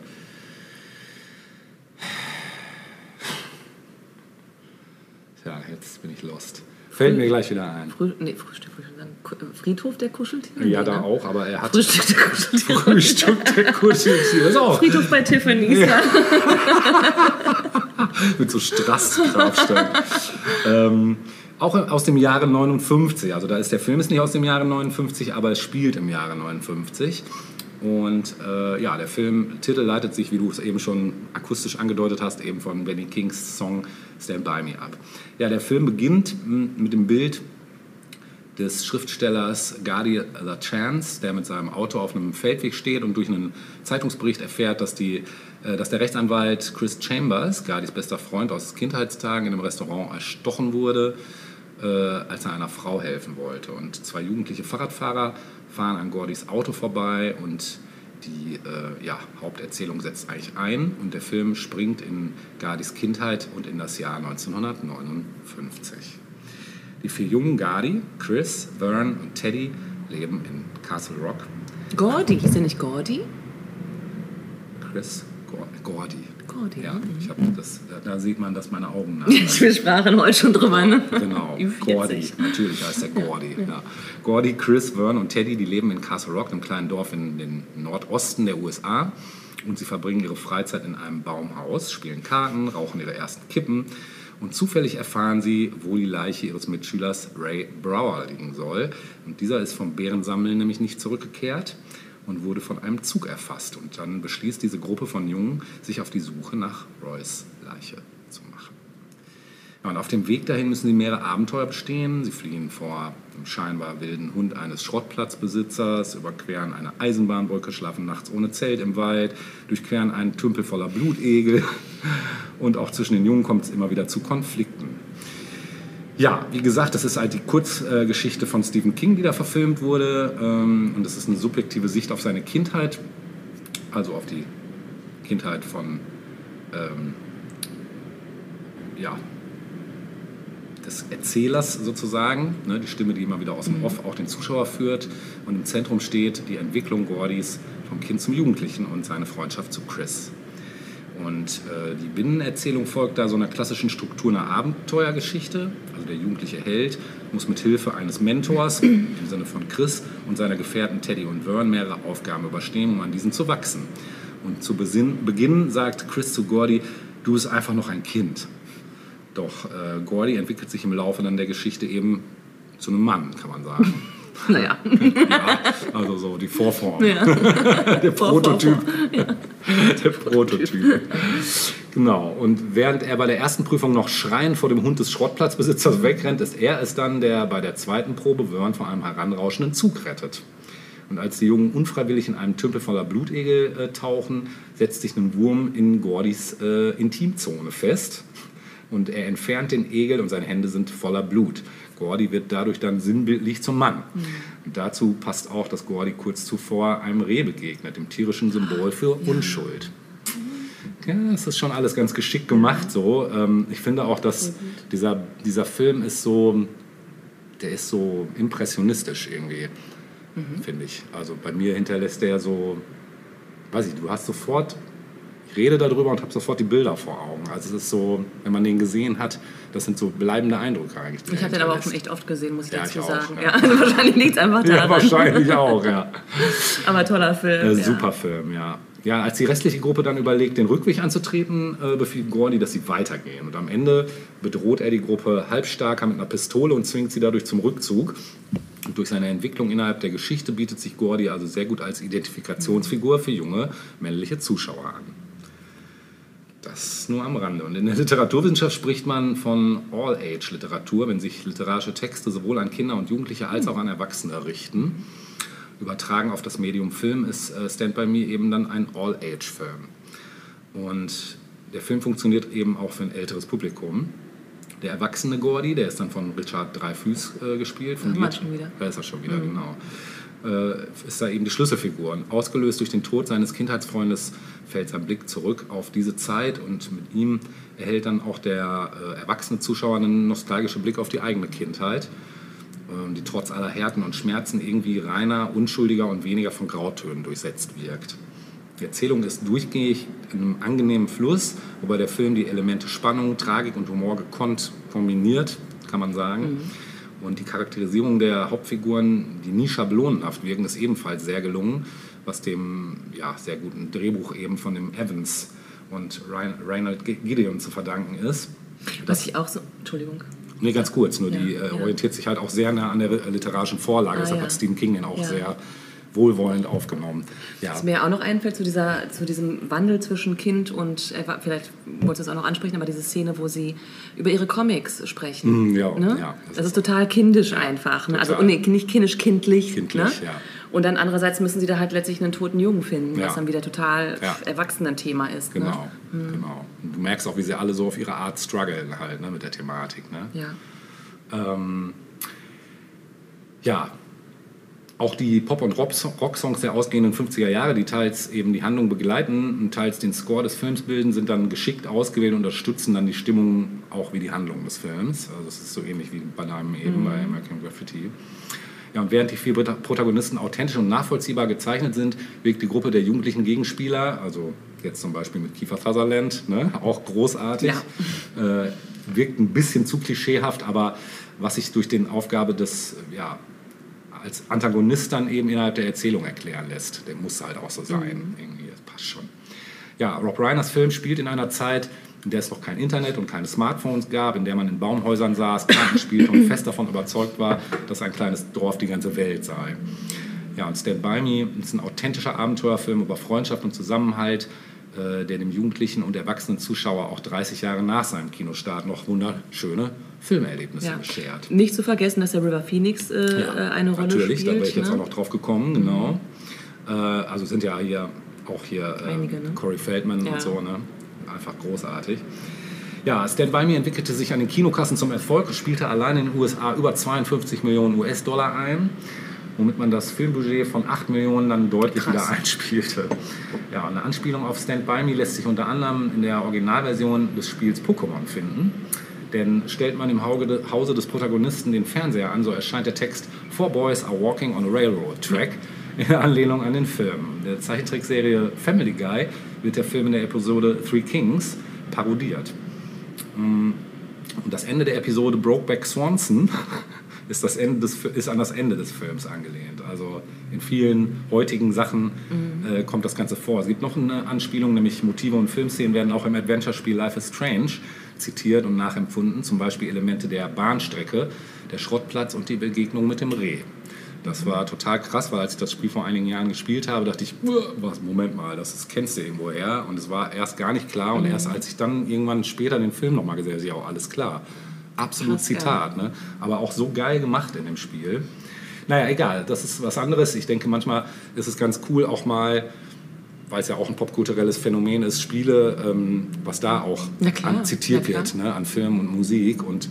Ja, jetzt bin ich lost. Fällt mir gleich wieder ein. Früh, nee, Frühstück, wollte Friedhof der Kuscheltiere? Ja, Nee, da ne? auch, aber er hat Frühstück der Kuscheltiere. Frühstück der Kuscheltiere. Ist auch Friedhof bei Tiffany's, ja. mit so Strassgrabstein. ähm, auch aus dem Jahre 59. Also da ist der Film ist nicht aus dem Jahre 59, aber es spielt im Jahre 59. Und äh, ja, der Filmtitel leitet sich, wie du es eben schon akustisch angedeutet hast, eben von Benny Kings Song Stand By Me ab. Ja, der Film beginnt m, mit dem Bild des Schriftstellers Gardy the Chance, der mit seinem Auto auf einem Feldweg steht und durch einen Zeitungsbericht erfährt, dass, die, äh, dass der Rechtsanwalt Chris Chambers, Gardys bester Freund aus Kindheitstagen, in einem Restaurant erstochen wurde, äh, als er einer Frau helfen wollte. Und zwei jugendliche Fahrradfahrer fahren an Gordys Auto vorbei und die äh, ja, Haupterzählung setzt eigentlich ein und der Film springt in Gardys Kindheit und in das Jahr 1959. Die vier jungen Gardy, Chris, Vern und Teddy, leben in Castle Rock. Gordy, hieß der nicht Gordy? Chris, Gor- Gordy. Gordy. Ja, ich hab das, da- sieht man, dass meine Augen nach. Wir sprachen heute schon drüber, ne? Genau, Ü40. Gordy, natürlich heißt der Gordy. Ja. Gordy, Chris, Vern und Teddy, die leben in Castle Rock, einem kleinen Dorf in den Nordosten der USA. Und sie verbringen ihre Freizeit in einem Baumhaus, spielen Karten, rauchen ihre ersten Kippen. Und zufällig erfahren sie, wo die Leiche ihres Mitschülers Ray Brower liegen soll. Und dieser ist vom Bärensammeln nämlich nicht zurückgekehrt und wurde von einem Zug erfasst. Und dann beschließt diese Gruppe von Jungen, sich auf die Suche nach Roys Leiche. Und auf dem Weg dahin müssen sie mehrere Abenteuer bestehen. Sie fliehen vor dem scheinbar wilden Hund eines Schrottplatzbesitzers, überqueren eine Eisenbahnbrücke, schlafen nachts ohne Zelt im Wald, durchqueren einen Tümpel voller Blutegel und auch zwischen den Jungen kommt es immer wieder zu Konflikten. Ja, wie gesagt, das ist halt die Kurzgeschichte von Stephen King, die da verfilmt wurde. ähm, Und das ist eine subjektive Sicht auf seine Kindheit, also auf die Kindheit von ähm, ja, des Erzählers sozusagen, ne, die Stimme, die immer wieder aus dem Off auch den Zuschauer führt. Und im Zentrum steht die Entwicklung Gordys vom Kind zum Jugendlichen und seine Freundschaft zu Chris. Und äh, die Binnenerzählung folgt da so einer klassischen Struktur einer Abenteuergeschichte. Also der jugendliche Held muss mit Hilfe eines Mentors, im Sinne von Chris und seiner Gefährten Teddy und Vern, mehrere Aufgaben überstehen, um an diesen zu wachsen. Und zu Beginn sagt Chris zu Gordy, du bist einfach noch ein Kind. Doch äh, Gordy entwickelt sich im Laufe dann der Geschichte eben zu einem Mann, kann man sagen. Naja, Ja, also so die Vorform. Der Prototyp. Der Prototyp. Genau. Und während er bei der ersten Prüfung noch schreiend vor dem Hund des Schrottplatzbesitzers wegrennt, ist er es dann, der bei der zweiten Probe Vern vor einem heranrauschenden Zug rettet. Und als die Jungen unfreiwillig in einem Tümpel voller Blutegel äh, tauchen, setzt sich ein Wurm in Gordys äh, Intimzone fest. Und er entfernt den Egel und seine Hände sind voller Blut. Gordy wird dadurch dann sinnbildlich zum Mann. Und dazu passt auch, dass Gordy kurz zuvor einem Reh begegnet, dem tierischen Symbol für Unschuld. Ja, das ist schon alles ganz geschickt gemacht so. Ähm, ich finde auch, dass dieser, dieser Film ist so, der ist so impressionistisch irgendwie, finde ich. Also bei mir hinterlässt der so, weiß ich, du hast sofort, rede darüber und habe sofort die Bilder vor Augen. Also es ist so, wenn man den gesehen hat, das sind so bleibende Eindrücke eigentlich. ich habe den aber auch schon echt oft gesehen, muss ich Ja, dazu ich auch, sagen. ja. Ja. also wahrscheinlich liegt es einfach daran. Ja, wahrscheinlich auch, ja. Aber toller Film. Äh, ja. Super Film, ja. Ja, als die restliche Gruppe dann überlegt, den Rückweg anzutreten, äh, befiehlt Gordy, dass sie weitergehen. Und am Ende bedroht er die Gruppe halbstarker mit einer Pistole und zwingt sie dadurch zum Rückzug. Und durch seine Entwicklung innerhalb der Geschichte bietet sich Gordy also sehr gut als Identifikationsfigur für junge männliche Zuschauer an. Das nur am Rande. Und in der Literaturwissenschaft spricht man von All-Age-Literatur, wenn sich literarische Texte sowohl an Kinder und Jugendliche als auch an Erwachsene richten. Übertragen auf das Medium Film ist äh, Stand By Me eben dann ein All-Age-Film. Und der Film funktioniert eben auch für ein älteres Publikum. Der erwachsene Gordy, der ist dann von Richard Dreyfuss äh, gespielt. Von schon wieder. Da ist er schon wieder, genau. Äh, ist da eben die Schlüsselfigur. Und ausgelöst durch den Tod seines Kindheitsfreundes fällt sein Blick zurück auf diese Zeit und mit ihm erhält dann auch der äh, erwachsene Zuschauer einen nostalgischen Blick auf die eigene Kindheit, ähm, die trotz aller Härten und Schmerzen irgendwie reiner, unschuldiger und weniger von Grautönen durchsetzt wirkt. Die Erzählung ist durchgängig in einem angenehmen Fluss, wobei der Film die Elemente Spannung, Tragik und Humor gekonnt kombiniert, kann man sagen. Und die Charakterisierung der Hauptfiguren, die nie schablonenhaft wirken, ist ebenfalls sehr gelungen, was dem ja, sehr guten Drehbuch eben von dem Evans und Rein- Reinhold Gideon zu verdanken ist. Was ich auch so. Entschuldigung. Nee, ganz kurz, nur die Ja, äh, ja. orientiert sich halt auch sehr nah an der literarischen Vorlage. Ah, Deshalb hat Stephen King den auch sehr wohlwollend aufgenommen. Ja. Was mir auch noch einfällt zu, dieser, zu diesem Wandel zwischen Kind und, äh, vielleicht wolltest du es auch noch ansprechen, aber diese Szene, wo sie über ihre Comics sprechen. Mm, ja, ne? ja, das, das ist ist total kindisch einfach. Ne? Also total. nee, nicht kindisch, kindlich. Kindlich, ne? ja. Und dann andererseits müssen sie da halt letztlich einen toten Jungen finden, Ja. was dann wieder total Ja. Erwachsenen-Thema ist. Genau, Ne? genau. Und du merkst auch, wie sie alle so auf ihre Art strugglen halt ne, mit der Thematik. Ne? Ja. Ja, auch die Pop- und Rock- Rocksongs der ausgehenden 50er Jahre, die teils eben die Handlung begleiten und teils den Score des Films bilden, sind dann geschickt ausgewählt und unterstützen dann die Stimmung auch wie die Handlung des Films. Also es ist so ähnlich wie bei deinem eben bei American Graffiti. Ja, und während die vier Prota- Protagonisten authentisch und nachvollziehbar gezeichnet sind, wirkt die Gruppe der jugendlichen Gegenspieler, also jetzt zum Beispiel mit Kiefer Sutherland, ne, auch großartig, äh, wirkt ein bisschen zu klischeehaft, aber was sich durch den Aufgabe des, ja, als Antagonist dann eben innerhalb der Erzählung erklären lässt. Der muss halt auch so sein. Irgendwie, das passt schon. Ja, Rob Reiners Film spielt in einer Zeit, in der es noch kein Internet und keine Smartphones gab, in der man in Baumhäusern saß, Karten spielte und fest davon überzeugt war, dass ein kleines Dorf die ganze Welt sei. Ja, und Stand By Me ist ein authentischer Abenteuerfilm über Freundschaft und Zusammenhalt, der dem jugendlichen und erwachsenen Zuschauer auch 30 Jahre nach seinem Kinostart noch wunderschöne Filmerlebnisse Ja. beschert. Nicht zu vergessen, dass der River Phoenix äh, äh, eine Rolle Natürlich, spielt. da wäre ich jetzt ne? auch noch drauf gekommen, genau. Äh, also sind ja hier auch hier äh, Einige, ne? Corey Feldman Ja. und so, ne? Einfach großartig. Ja, Stand By Me entwickelte sich an den Kinokassen zum Erfolg spielte allein in den USA über 52 Millionen US-Dollar ein, womit man das Filmbudget von 8 Millionen dann deutlich Krass. wieder einspielte. Ja, eine Anspielung auf Stand By Me lässt sich unter anderem in der Originalversion des Spiels Pokémon finden. Denn stellt man im Hause des Protagonisten den Fernseher an, so erscheint der Text Four Boys are walking on a railroad track in Anlehnung an den Film. Der Zeichentrickserie Family Guy wird der Film in der Episode Three Kings parodiert. Und das Ende der Episode Brokeback Swanson ist, das Ende des, ist an das Ende des Films angelehnt. Also in vielen heutigen Sachen äh, kommt das Ganze vor. Es gibt noch eine Anspielung, nämlich Motive und Filmszenen werden auch im Adventure-Spiel Life is Strange zitiert und nachempfunden. Zum Beispiel Elemente der Bahnstrecke, der Schrottplatz und die Begegnung mit dem Reh. Das war total krass, weil als ich das Spiel vor einigen Jahren gespielt habe, dachte ich, "Uah, was, Moment mal, das ist- kennst du irgendwo her. Und es war erst gar nicht klar. Und erst als ich dann irgendwann später den Film nochmal gesehen habe, ist ja auch alles klar. Absolut Krass. Zitat, ne? aber auch so geil gemacht in dem Spiel. Naja, egal, das ist was anderes. Ich denke, manchmal ist es ganz cool, auch mal, weil es ja auch ein popkulturelles Phänomen ist, Spiele, ähm, was da auch klar, an zitiert wird, ne? an Film und Musik. Und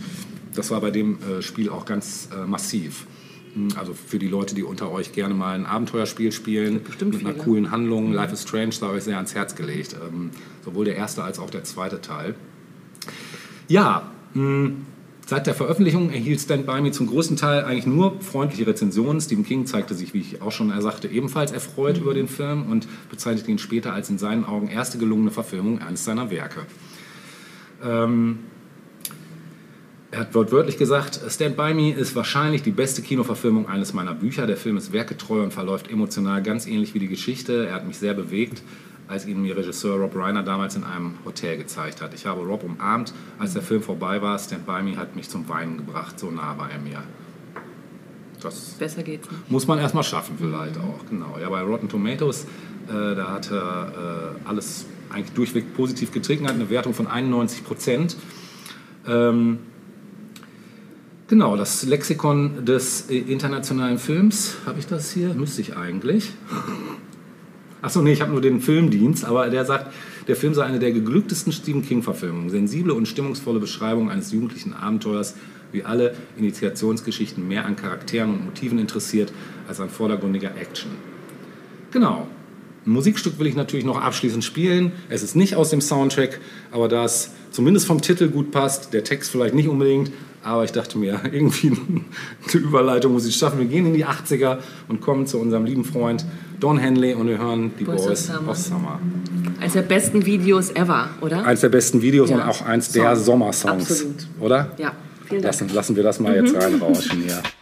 das war bei dem äh, Spiel auch ganz äh, massiv. Hm, Also für die Leute, die unter euch gerne mal ein Abenteuerspiel spielen, Bestimmt mit einer viele. coolen Handlung, Life is Strange, sei euch sehr ans Herz gelegt. Ähm, sowohl der erste als auch der zweite Teil. Ja, mh, seit der Veröffentlichung erhielt Stand By Me zum größten Teil eigentlich nur freundliche Rezensionen. Stephen King zeigte sich, wie ich auch schon sagte, ebenfalls erfreut über den Film und bezeichnete ihn später als in seinen Augen erste gelungene Verfilmung eines seiner Werke. Ähm, er hat wortwörtlich gesagt, Stand By Me ist wahrscheinlich die beste Kinoverfilmung eines meiner Bücher. Der Film ist werketreu und verläuft emotional ganz ähnlich wie die Geschichte. Er hat mich sehr bewegt, als ihn mir Regisseur Rob Reiner damals in einem Hotel gezeigt hat. Ich habe Rob umarmt, als der Film vorbei war. Stand By Me hat mich zum Weinen gebracht, so nah war er mir. Das Besser geht's nicht. muss man erstmal schaffen vielleicht auch, genau. Ja, bei Rotten Tomatoes, äh, da hat er äh, alles eigentlich durchweg positiv getrunken, hat eine Wertung von 91 Prozent. Ähm, genau, das Lexikon des äh, internationalen Films, habe ich das hier? Müsste ich eigentlich. Achso, nee, ich habe nur den Filmdienst, aber der sagt, der Film sei eine der geglücktesten Stephen King-Verfilmungen. Sensible und stimmungsvolle Beschreibung eines jugendlichen Abenteuers, wie alle Initiationsgeschichten mehr an Charakteren und Motiven interessiert als an vordergründiger Action. Genau. Ein Musikstück will ich natürlich noch abschließend spielen. Es ist nicht aus dem Soundtrack, aber da es zumindest vom Titel gut passt, der Text vielleicht nicht unbedingt, aber ich dachte mir, irgendwie eine Überleitung muss ich schaffen. Wir gehen in die 80er und kommen zu unserem lieben Freund Don Henley und wir hören die Boys of Boys Summer. of Summer. Eines der besten Videos ever, oder? Eins der besten Videos Ja. und auch eins der Song. Sommersongs, Absolut. oder? Ja, vielen Dank. Lassen, lassen wir das mal jetzt reinrauschen hier.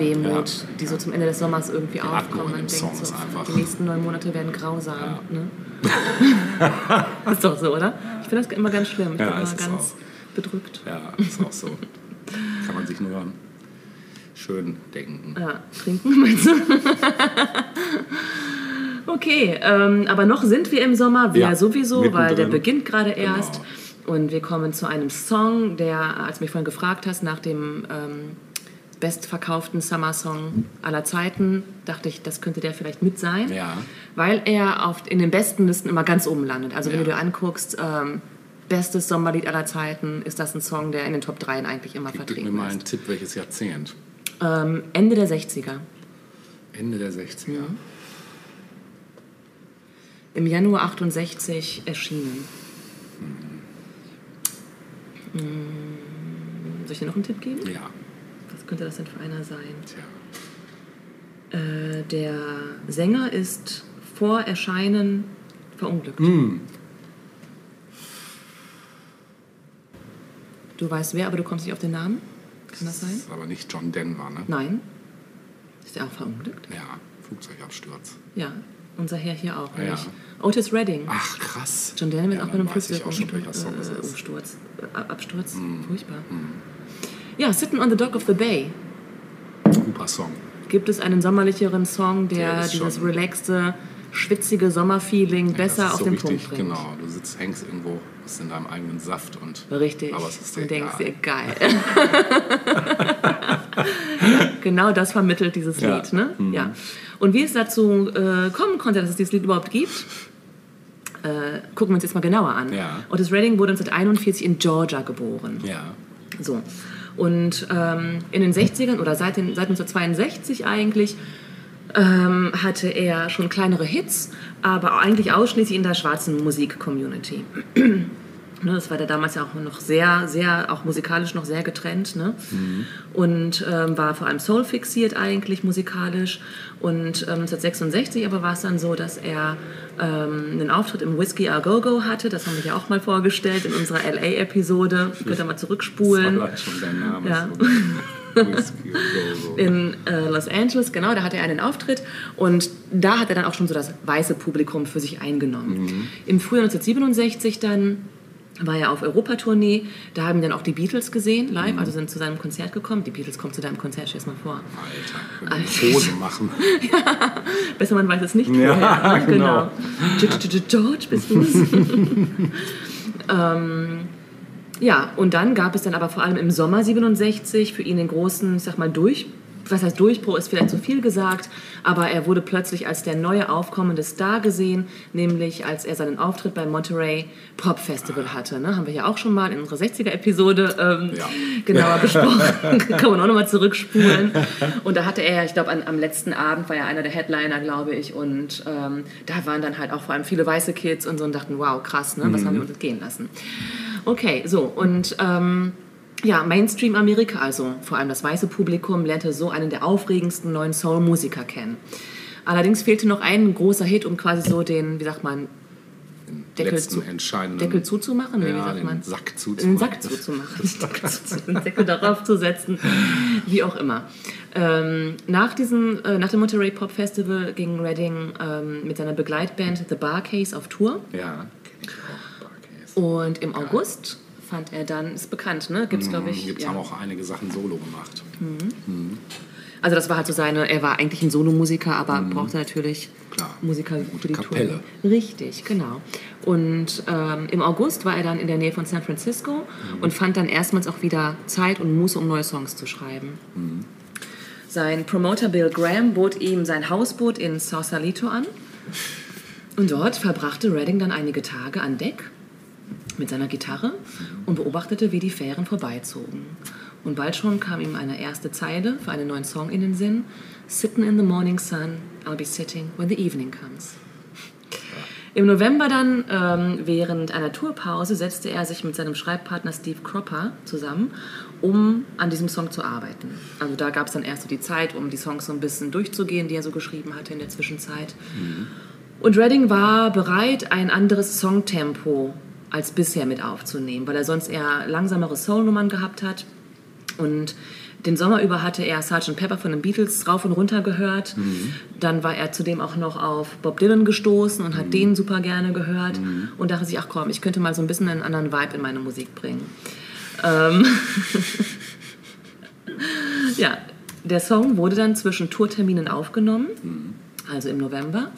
Sommerwehmut, Ja. die so zum Ende des Sommers irgendwie Die aufkommen. Man denkt so, einfach- die nächsten neun Monate werden grausam. Ne? ist doch so, oder? Ich finde das immer ganz schlimm. Ich Ja, bin immer ganz bedrückt. Ja, ist auch so. Kann man sich nur schön denken. Ja, trinken meinst du? okay, ähm, aber noch sind wir im Sommer, wir Ja, sowieso, weil der mittendrin. beginnt gerade erst. Genau. Und wir kommen zu einem Song, der, als du mich vorhin gefragt hast, nach dem ähm, bestverkauften Summer-Song aller Zeiten, dachte ich, das könnte der vielleicht mit sein. Ja. Weil er auf, in den besten Listen immer ganz oben landet. Also wenn Ja. du dir anguckst, ähm, bestes Sommerlied aller Zeiten, ist das ein Song, der in den Top 3 eigentlich immer Gib mir vertreten mal ist. einen Tipp, welches Jahrzehnt? Ähm, Ende der 60er. Ende der 60er. Im Januar 68 erschienen. Mm, Soll ich dir noch einen Tipp geben? Ja. Könnte das denn für einer sein? Tja. Äh, der Sänger ist vor Erscheinen verunglückt. Du weißt wer, aber du kommst nicht auf den Namen? Kann das sein? ist aber nicht John Denver, ne? Nein. Ist er auch verunglückt? Ja, Flugzeugabsturz. Ja. Unser Herr hier auch. Ja. Otis Redding. Ach, krass. John Denver ist ja, auch bei einem dann weiß ich auch schon, Flugzeug welcher Song es ist. Umsturz. Äh, Absturz. Furchtbar. Ja, Sitting on the Dock of the Bay. Super Song. Gibt es einen sommerlicheren Song, der, Der dieses relaxte, schwitzige Sommerfeeling besser ist auf so den richtig, Punkt bringt? Genau, du sitzt, hängst irgendwo, bist in deinem eigenen Saft und. Richtig. Aber es ist dir und denkst dir, geil. ja, genau das vermittelt dieses Ja. Lied. Ne? Mhm. Ja. Und wie es dazu äh, kommen konnte, dass es dieses Lied überhaupt gibt, äh, gucken wir uns jetzt mal genauer an. Ja. Otis Redding wurde 1941 in Georgia geboren. Ja. So. Und ähm, in den 60ern oder seit, den, seit 1962 eigentlich ähm, hatte er schon kleinere Hits, aber eigentlich ausschließlich in der schwarzen Musik-Community. Ne, das war da damals ja auch noch sehr, sehr, auch musikalisch noch sehr getrennt. Ne? Und ähm, war vor allem Soul fixiert eigentlich musikalisch. Und ähm, 1966 aber war es dann so, dass er ähm, einen Auftritt im Whiskey A Go Go hatte. Das haben wir ja auch mal vorgestellt in unserer LA-Episode. Könnt ihr mal zurückspulen. Allein schon der Name. Ja. In äh, Los Angeles, genau, da hatte er einen Auftritt und da hat er dann auch schon so das weiße Publikum für sich eingenommen. Im Frühjahr 1967 dann war er auf Europatournee, da haben dann auch die Beatles gesehen, live, also sind zu seinem Konzert gekommen. Die Beatles kommen zu deinem Konzert, stell mal vor. Alter, wenn die Pose machen. Besser man weiß es nicht Ja, vorher. genau. George, George, bist du es? ähm, ja, und dann gab es dann aber vor allem im Sommer 67 für ihn den großen, ich sag mal, durch, was heißt Durchbruch, ist vielleicht zu viel gesagt, aber er wurde plötzlich als der neue aufkommende Star gesehen, nämlich als er seinen Auftritt beim Monterey Pop Festival hatte. Ne? Haben wir ja auch schon mal in unserer 60er-Episode ähm, Ja. genauer besprochen. Kann man auch nochmal zurückspulen. Und da hatte er, ich glaube, am letzten Abend war er einer der Headliner, glaube ich. Und ähm, da waren dann halt auch vor allem viele weiße Kids und so und dachten, wow, krass, ne? was haben wir uns gehen lassen. Okay, so und ähm, ja, Mainstream-Amerika, also vor allem das weiße Publikum, lernte so einen der aufregendsten neuen Soul-Musiker kennen. Allerdings fehlte noch ein großer Hit, um quasi so den, wie sagt man, Deckel, zu, Deckel zuzumachen? Nee, wie Ja, sagt den man? Sack Den zuzumachen. Sack zuzumachen. Den Deckel darauf zu setzen. Wie auch immer. Ähm, nach, diesem, äh, nach dem Monterey Pop Festival ging Redding ähm, mit seiner Begleitband The Barcase auf Tour. Ja, kenn ich auch. Barcase. Und im August fand er dann, ist bekannt, ne? Gibt's, glaube ich. Gibt ja. haben auch einige Sachen solo gemacht. Also das war halt so seine, er war eigentlich ein Solomusiker, aber brauchte natürlich Mhm. Klar. Musiker für die Kapelle. Tour. Richtig, genau. Und ähm, im August war er dann in der Nähe von San Francisco Mhm. und fand dann erstmals auch wieder Zeit und Muße, um neue Songs zu schreiben. Mhm. Sein Promoter Bill Graham bot ihm sein Hausboot in Sausalito an. Und dort verbrachte Redding dann einige Tage an Deck mit seiner Gitarre und beobachtete, wie die Fähren vorbeizogen. Und bald schon kam ihm eine erste Zeile für einen neuen Song in den Sinn. Sitting in the morning sun, I'll be sitting when the evening comes. Im November dann, ähm, während einer Tourpause, setzte er sich mit seinem Schreibpartner Steve Cropper zusammen, um an diesem Song zu arbeiten. Also da gab es dann erst so die Zeit, um die Songs so ein bisschen durchzugehen, die er so geschrieben hatte in der Zwischenzeit. Und Redding war bereit, ein anderes Songtempo als bisher mit aufzunehmen, weil er sonst eher langsamere Soul-Nummern gehabt hat. Und den Sommer über hatte er Sgt. Pepper von den Beatles rauf und runter gehört. Dann war er zudem auch noch auf Bob Dylan gestoßen und hat den super gerne gehört. Und dachte sich, ach komm, ich könnte mal so ein bisschen einen anderen Vibe in meine Musik bringen. Ähm ja, der Song wurde dann zwischen Tourterminen aufgenommen, also im November.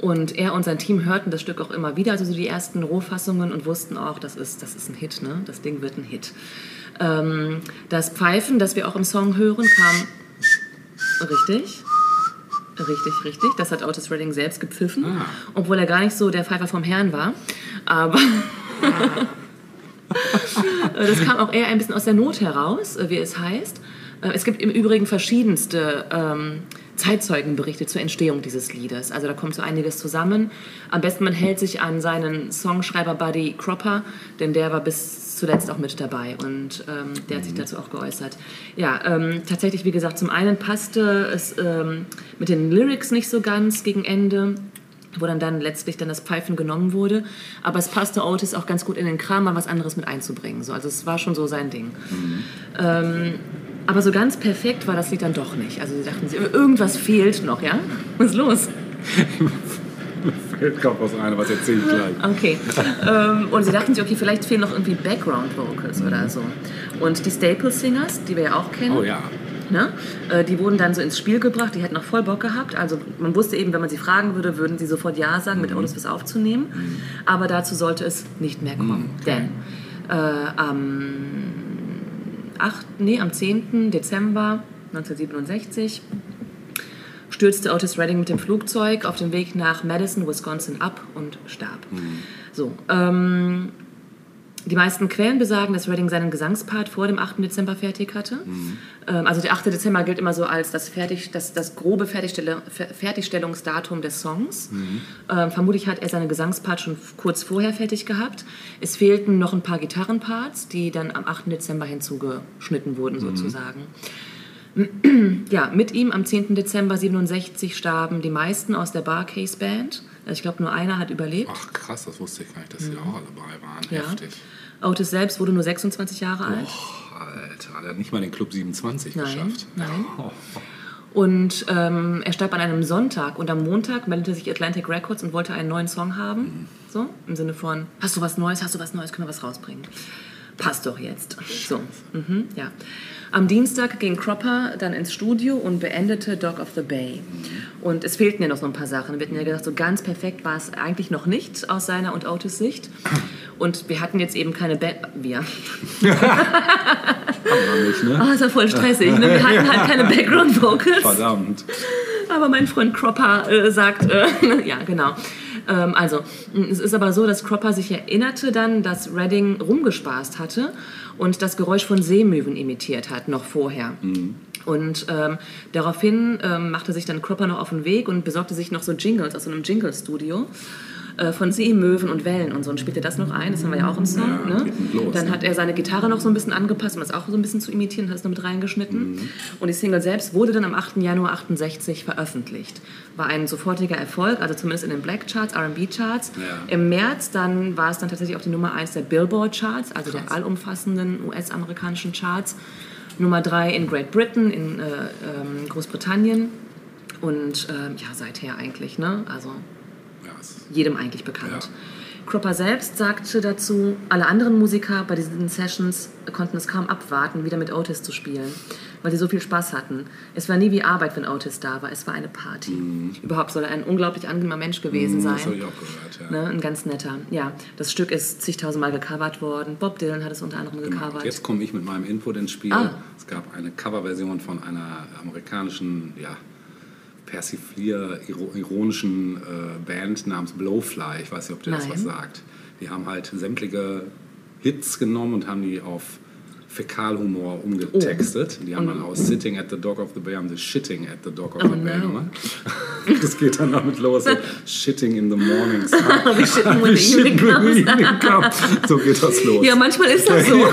Und er und sein Team hörten das Stück auch immer wieder, also so die ersten Rohfassungen und wussten auch, das ist, das ist ein Hit, ne? das Ding wird ein Hit. Ähm, das Pfeifen, das wir auch im Song hören, kam richtig. Richtig, richtig. Das hat Otis Redding selbst gepfiffen, Ah. obwohl er gar nicht so der Pfeifer vom Herrn war. Aber das kam auch eher ein bisschen aus der Not heraus, wie es heißt. Äh, Es gibt im Übrigen verschiedenste ähm, Zeitzeugenberichte zur Entstehung dieses Liedes. Also da kommt so einiges zusammen. Am besten man hält sich an seinen Songschreiber Buddy Cropper, denn der war bis zuletzt auch mit dabei und ähm, der hat sich dazu auch geäußert. Ja, ähm, tatsächlich, wie gesagt, zum einen passte es ähm, mit den Lyrics nicht so ganz gegen Ende wo dann, dann letztlich dann das Pfeifen genommen wurde. Aber es passte Otis auch ganz gut in den Kram, mal was anderes mit einzubringen. So, also es war schon so sein Ding. Ähm, aber so ganz perfekt war das Lied dann doch nicht. Also sie dachten, sich, irgendwas fehlt noch, ja? Was ist los? Fällt gerade was ein, was erzähle ich gleich. Okay. ähm, und sie dachten sich, okay, vielleicht fehlen noch irgendwie Background Vocals oder so. Und die Staple Singers, die wir ja auch kennen, Oh ja. Ne? Äh, Die wurden dann so ins Spiel gebracht, die hätten auch voll Bock gehabt. Also man wusste eben, wenn man sie fragen würde, würden sie sofort Ja sagen, mit Otis was aufzunehmen. Aber dazu sollte es nicht mehr kommen. Denn äh, am, 8, nee, am 10. Dezember 1967 stürzte Otis Redding mit dem Flugzeug auf dem Weg nach Madison, Wisconsin ab und starb. So, ähm, die meisten Quellen besagen, dass Redding seinen Gesangspart vor dem 8. Dezember fertig hatte. Ähm, also der 8. Dezember gilt immer so als das, fertig, das, das grobe Fertigstelle, Fer- Fertigstellungsdatum des Songs. Ähm, vermutlich hat er seinen Gesangspart schon kurz vorher fertig gehabt. Es fehlten noch ein paar Gitarrenparts, die dann am 8. Dezember hinzugeschnitten wurden sozusagen. Ja, mit ihm am 10. Dezember 67 starben die meisten aus der Barcase Band. Also ich glaube, nur einer hat überlebt. Ach krass, das wusste ich gar nicht, dass die auch alle dabei waren. Ja. Heftig. Otis selbst wurde nur 26 Jahre alt. Alter, der hat nicht mal den Club 27 Nein, geschafft. nein. Oh. Und ähm, er starb an einem Sonntag und am Montag meldete sich Atlantic Records und wollte einen neuen Song haben. So, im Sinne von, hast du was Neues, hast du was Neues, können wir was rausbringen. Passt doch jetzt. So, mhm, ja. Am Dienstag ging Cropper dann ins Studio und beendete Dog of the Bay. Und es fehlten ja noch so ein paar Sachen. Wir hatten ja gesagt, so ganz perfekt war es eigentlich noch nicht aus seiner und Otis Sicht. Und wir hatten jetzt eben keine Band. Wir. Nicht, ne? Oh, ist ja voll stressig. Ne? Wir hatten halt keine Background Vocals. Verdammt. Aber mein Freund Cropper äh, sagt, äh, ja, genau. Ähm, also, es ist aber so, dass Cropper sich erinnerte dann, dass Redding rumgespaßt hatte und das Geräusch von Seemöwen imitiert hat, noch vorher. Und ähm, daraufhin ähm, machte sich dann Cropper noch auf den Weg und besorgte sich noch so Jingles aus so einem Jingle-Studio äh, von Seemöwen und Wellen und so und spielte das noch ein. Das haben wir ja auch im Song. Ja, ne? los, Dann hat er seine Gitarre noch so ein bisschen angepasst, um das auch so ein bisschen zu imitieren, hat es noch mit reingeschnitten. Und die Single selbst wurde dann am 8. Januar 68 veröffentlicht. War ein sofortiger Erfolg, also zumindest in den Black Charts, R&B Charts. Ja. Im März dann war es dann tatsächlich auch die Nummer 1 der Billboard Charts, also der allumfassenden US-amerikanischen Charts. Nummer 3 in Great Britain, in äh, ähm, Großbritannien. Und ähm, ja, seither eigentlich, ne? Also jedem eigentlich bekannt. Ja. Cropper selbst sagte dazu, alle anderen Musiker bei diesen Sessions konnten es kaum abwarten, wieder mit Otis zu spielen, weil sie so viel Spaß hatten. Es war nie wie Arbeit, wenn Otis da war, es war eine Party. Überhaupt soll er ein unglaublich angenehmer Mensch gewesen Mhm. Das habe sein. ich auch gehört, ja. Ne, ein ganz netter. Ja, das Stück ist zigtausendmal gecovert worden. Bob Dylan hat es unter anderem Genau. gecovert. Jetzt komme ich mit meinem Input ins Spiel. Ah. Es gab eine Coverversion von einer amerikanischen, ja, persiflier iro- ironischen äh, Band namens Blowfly. Ich weiß nicht, ob dir das Nein. was sagt. Die haben halt sämtliche Hits genommen und haben die auf Fäkalhumor umgetextet. Die haben dann aus Sitting at the Dog of the Bay haben sie Shitting at the Dog of the Bay Oh no. Das geht dann damit los. So, shitting in the morning sun. We shitten We the evening the evening comes. So geht das los. Ja, manchmal ist das so.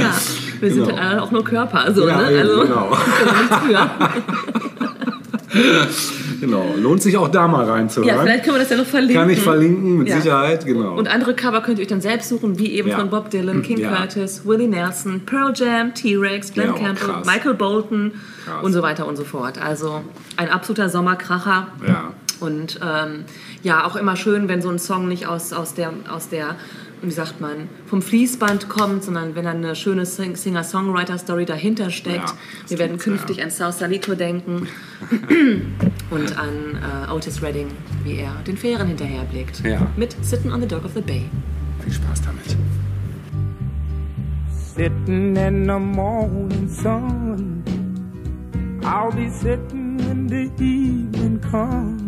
ja, wir sind Genau. halt auch nur Körper, so, Ja, ne? Also genau. für. Genau, lohnt sich auch da mal reinzuhören. Ja, vielleicht können wir das ja noch verlinken. Kann ich verlinken, mit Ja. Sicherheit, genau. Und andere Cover könnt ihr euch dann selbst suchen, wie eben Ja. von Bob Dylan, King Ja. Curtis, Willie Nelson, Pearl Jam, T-Rex, Glenn oh, Campbell, krass. Michael Bolton Krass. und so weiter und so fort. Also ein absoluter Sommerkracher. ja. Und ähm, ja, auch immer schön, wenn so ein Song nicht aus, aus der, aus der, wie sagt man, vom Fließband kommt, sondern wenn dann eine schöne Sing- Singer-Songwriter-Story dahinter steckt. Ja, Wir werden künftig ja. an Sausalito denken und an äh, Otis Redding, wie er den Fähren hinterherblickt. Ja. Mit Sitting on the Dock of the Bay. Viel Spaß damit. Sitting in the morning sun. I'll be sitting when the evening comes.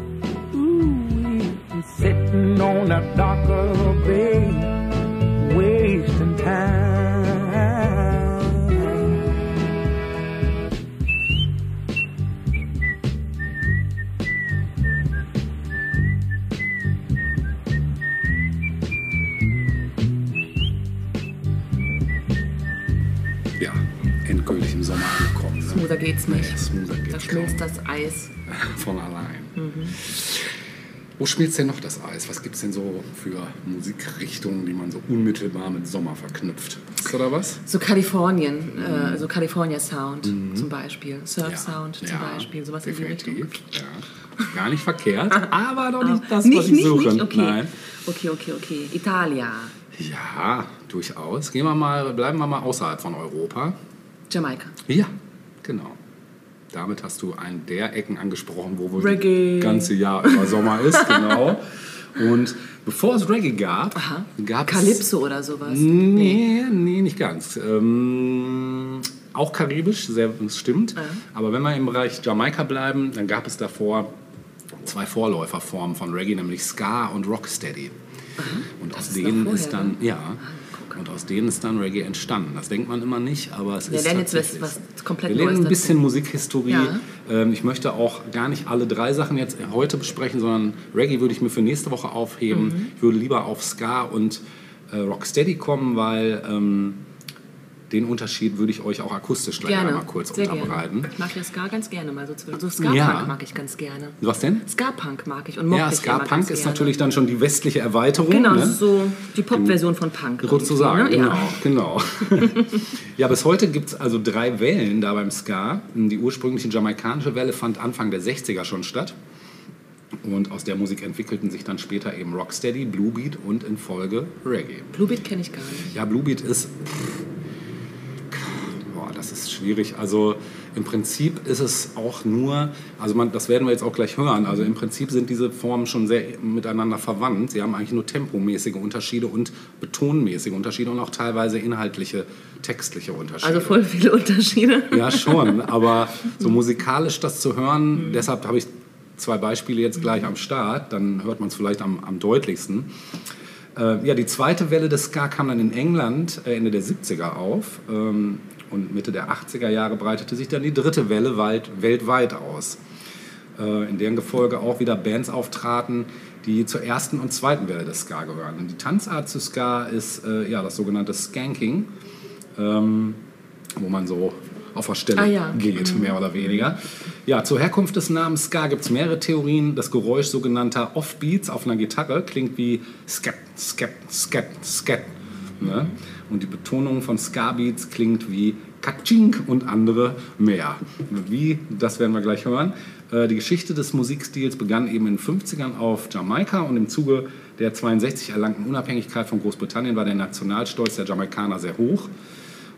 I'm sitting on the dock of a bay, wasting time. Ja, endgültig im Sommer angekommen. Ne? Smoother geht's nicht. Nee, smoother Da geht's schmilzt kaum. das Eis. Von allein. Wo schmilzt denn noch das Eis? Was gibt es denn so für Musikrichtungen, die man so unmittelbar mit Sommer verknüpft? Ist da was? So Kalifornien, äh, so California Sound zum Beispiel, Surf Mhm. Ja. Sound zum Ja, Beispiel, sowas in die Richtung. definitiv. Ja. Gar nicht verkehrt, aber doch nicht das, was nicht, ich nicht, suche. nicht, okay. Nein. Okay, okay, okay. Italia, Ja, durchaus. Gehen wir mal, bleiben wir mal außerhalb von Europa. Jamaika. Ja, genau. Damit hast du einen der Ecken angesprochen, wo wohl Reggae. das ganze Jahr über Sommer ist, genau. Und bevor es Reggae gab, Aha. gab es... Calypso oder sowas. Nee, nee, nicht ganz. Ähm, auch karibisch, sehr, das stimmt. Aber wenn wir im Bereich Jamaika bleiben, dann gab es davor zwei Vorläuferformen von Reggae, nämlich Ska und Rocksteady. Und aus ist denen ist dann, ja, und aus denen ist dann Reggae entstanden. Das denkt man immer nicht, aber es Wir ist lernen jetzt was, tatsächlich was komplett Wir lernen ein dazu. bisschen Musikhistorie. Ja. Ähm, ich möchte auch gar nicht alle drei Sachen jetzt heute besprechen, sondern Reggae würde ich mir für nächste Woche aufheben. Mhm. Ich würde lieber auf Ska und äh, Rocksteady kommen, weil ähm, den Unterschied würde ich euch auch akustisch gleich Gerne, einmal kurz sehr unterbreiten. gerne. Ich mag ja Ska ganz gerne mal so zwischen. So Ska-Punk Ja. mag ich ganz gerne. Was denn? Ska-Punk mag ich und mochte Ja, Ska-Punk ist gerne. natürlich dann schon die westliche Erweiterung. Genau, ne? so die Pop-Version von Punk. Sozusagen, ne? genau. genau. ja, bis heute gibt es also drei Wellen da beim Ska. Die ursprüngliche jamaikanische Welle fand Anfang der 60er schon statt. Und aus der Musik entwickelten sich dann später eben Rocksteady, Bluebeat und in Folge Reggae. Bluebeat kenne ich gar nicht. Ja, Bluebeat ist. Boah, das ist schwierig. Also im Prinzip ist es auch nur, also man, das werden wir jetzt auch gleich hören, also im Prinzip sind diese Formen schon sehr miteinander verwandt. Sie haben eigentlich nur tempomäßige Unterschiede und betonmäßige Unterschiede und auch teilweise inhaltliche, textliche Unterschiede. Also voll viele Unterschiede. Ja, schon, aber so musikalisch das zu hören, deshalb habe ich zwei Beispiele jetzt gleich am Start, dann hört man es vielleicht am, am deutlichsten. Äh, ja, die zweite Welle des Ska kam dann in England äh, Ende der 70er auf ähm, und Mitte der 80er Jahre breitete sich dann die dritte Welle weit, weltweit aus, äh, in deren Gefolge auch wieder Bands auftraten, die zur ersten und zweiten Welle des Ska gehören. Und die Tanzart zu Ska ist äh, ja, das sogenannte Skanking, ähm, wo man so auf der Stelle Ah, ja. geht, mehr oder weniger. Ja, zur Herkunft des Namens Ska gibt es mehrere Theorien. Das Geräusch sogenannter Offbeats auf einer Gitarre klingt wie Skat, Skat, Skat, Skat. Ne? Und die Betonung von Ska-Beats klingt wie Katschink und andere mehr. Wie, das werden wir gleich hören. Äh, Die Geschichte des Musikstils begann eben in den 50ern auf Jamaika und im Zuge der 62 erlangten Unabhängigkeit von Großbritannien war der Nationalstolz der Jamaikaner sehr hoch.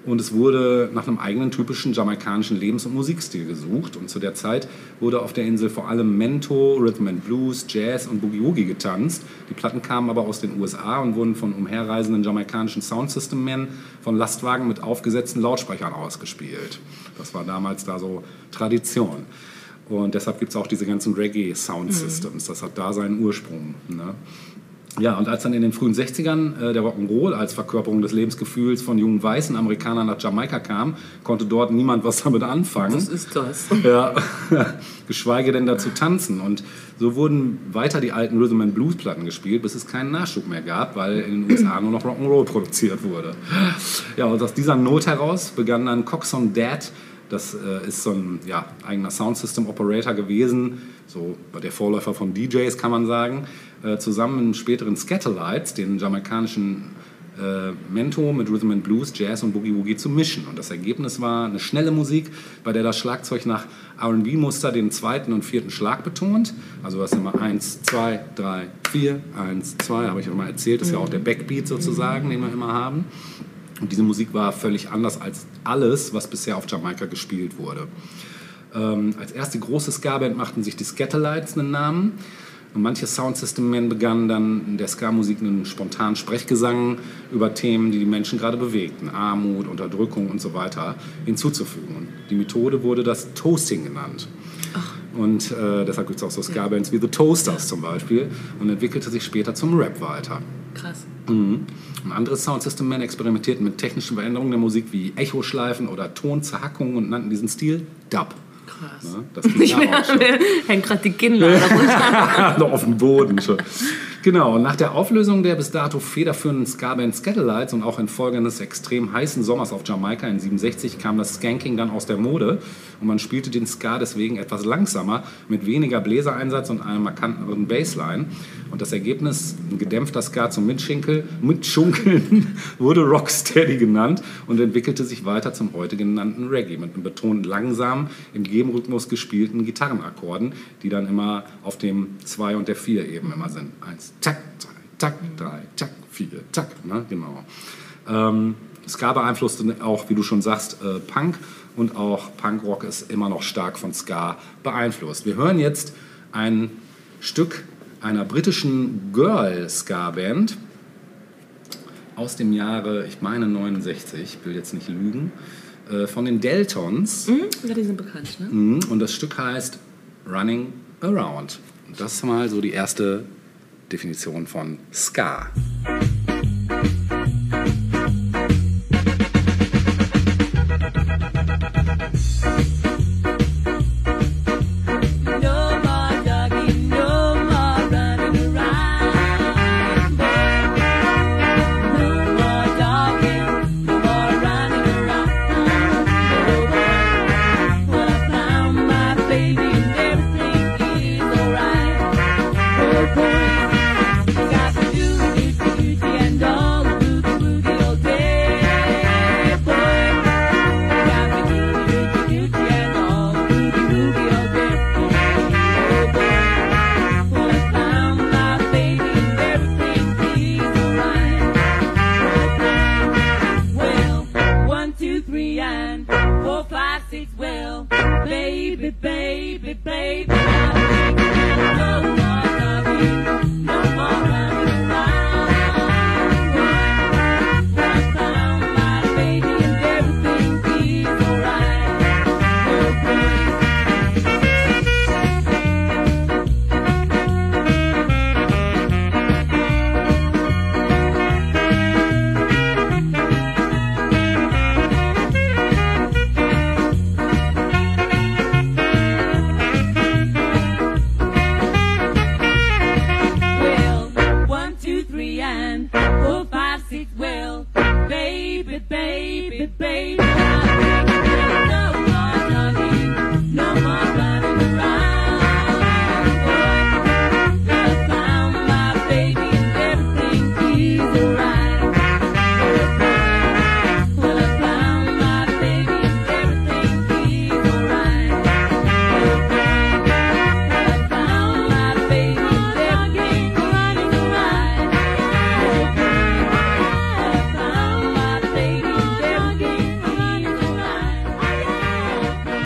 Und es wurde nach einem eigenen typischen jamaikanischen Lebens- und Musikstil gesucht. Und zu der Zeit wurde auf der Insel vor allem Mento, Rhythm and Blues, Jazz und Boogie Woogie getanzt. Die Platten kamen aber aus den USA und wurden von umherreisenden jamaikanischen Soundsystem-Men von Lastwagen mit aufgesetzten Lautsprechern ausgespielt. Das war damals da so Tradition. Und deshalb gibt es auch diese ganzen Reggae-Sound-Systems. Das hat da seinen Ursprung. Ne? Ja, und als dann in den frühen 60ern äh, der Rock'n'Roll als Verkörperung des Lebensgefühls von jungen weißen Amerikanern nach Jamaika kam, konnte dort niemand was damit anfangen. Was ist das? Ja, geschweige denn dazu tanzen. Und so wurden weiter die alten Rhythm and Blues Platten gespielt, bis es keinen Nachschub mehr gab, weil in den USA nur noch Rock'n'Roll produziert wurde. Ja, und aus dieser Not heraus begann dann Cox on Dad. Das äh, ist so ein ja, eigener Soundsystem Operator gewesen, so der Vorläufer von DJs kann man sagen, äh, zusammen mit späteren Scatterlights, den jamaikanischen äh, Mento mit Rhythm and Blues, Jazz und Boogie Woogie zu mischen. Und das Ergebnis war eine schnelle Musik, bei der das Schlagzeug nach R&B-Muster den zweiten und vierten Schlag betont. Also was immer eins, zwei, drei, vier, eins, zwei, habe ich auch mal erzählt, ist ja auch der Backbeat sozusagen, den wir immer haben. Und diese Musik war völlig anders als alles, was bisher auf Jamaika gespielt wurde. Ähm, als erste große Ska-Band machten sich die Scatterlights einen Namen. Und manche Soundsystem-Men begannen dann in der Ska-Musik einen spontanen Sprechgesang über Themen, die die Menschen gerade bewegten, Armut, Unterdrückung und so weiter, hinzuzufügen. Und die Methode wurde das Toasting genannt. Und äh, deshalb gibt es auch so Ska-Bands wie The Toasters zum Beispiel und entwickelte sich später zum Rap weiter. Krass. Mhm. Und andere Soundsystem-Men experimentierten mit technischen Veränderungen der Musik wie Echoschleifen oder Tonzerhackungen und nannten diesen Stil Dub. Krass. Ne? Das ging Ich schon. hängt gerade die runter. noch auf dem Boden schon. Genau, nach der Auflösung der bis dato federführenden Ska-Band Scatterlights und auch infolge eines extrem heißen Sommers auf Jamaika in 67 kam das Skanking dann aus der Mode und man spielte den Ska deswegen etwas langsamer mit weniger Bläsereinsatz und einer markanteren Bassline. Und das Ergebnis, ein gedämpfter Ska zum Mitschinkel, Mitschunkeln, wurde Rocksteady genannt und entwickelte sich weiter zum heute genannten Reggae mit einem betont langsam im Gegenrhythmus gespielten Gitarrenakkorden, die dann immer auf dem 2 und der 4 eben immer sind. Eins, tack, zwei, tack, drei, tack, vier, tack, ne? genau. Ähm, Ska beeinflusste auch, wie du schon sagst, äh, Punk und auch Punkrock ist immer noch stark von Ska beeinflusst. Wir hören jetzt ein Stück einer britischen Girl-Ska-Band aus dem Jahre, ich meine 69, ich will jetzt nicht lügen, äh, von den Deltons. Hm? Ja, die sind bekannt, ne? Mhm, Und das Stück heißt Running Around. Und das ist mal so die erste Definition von Ska.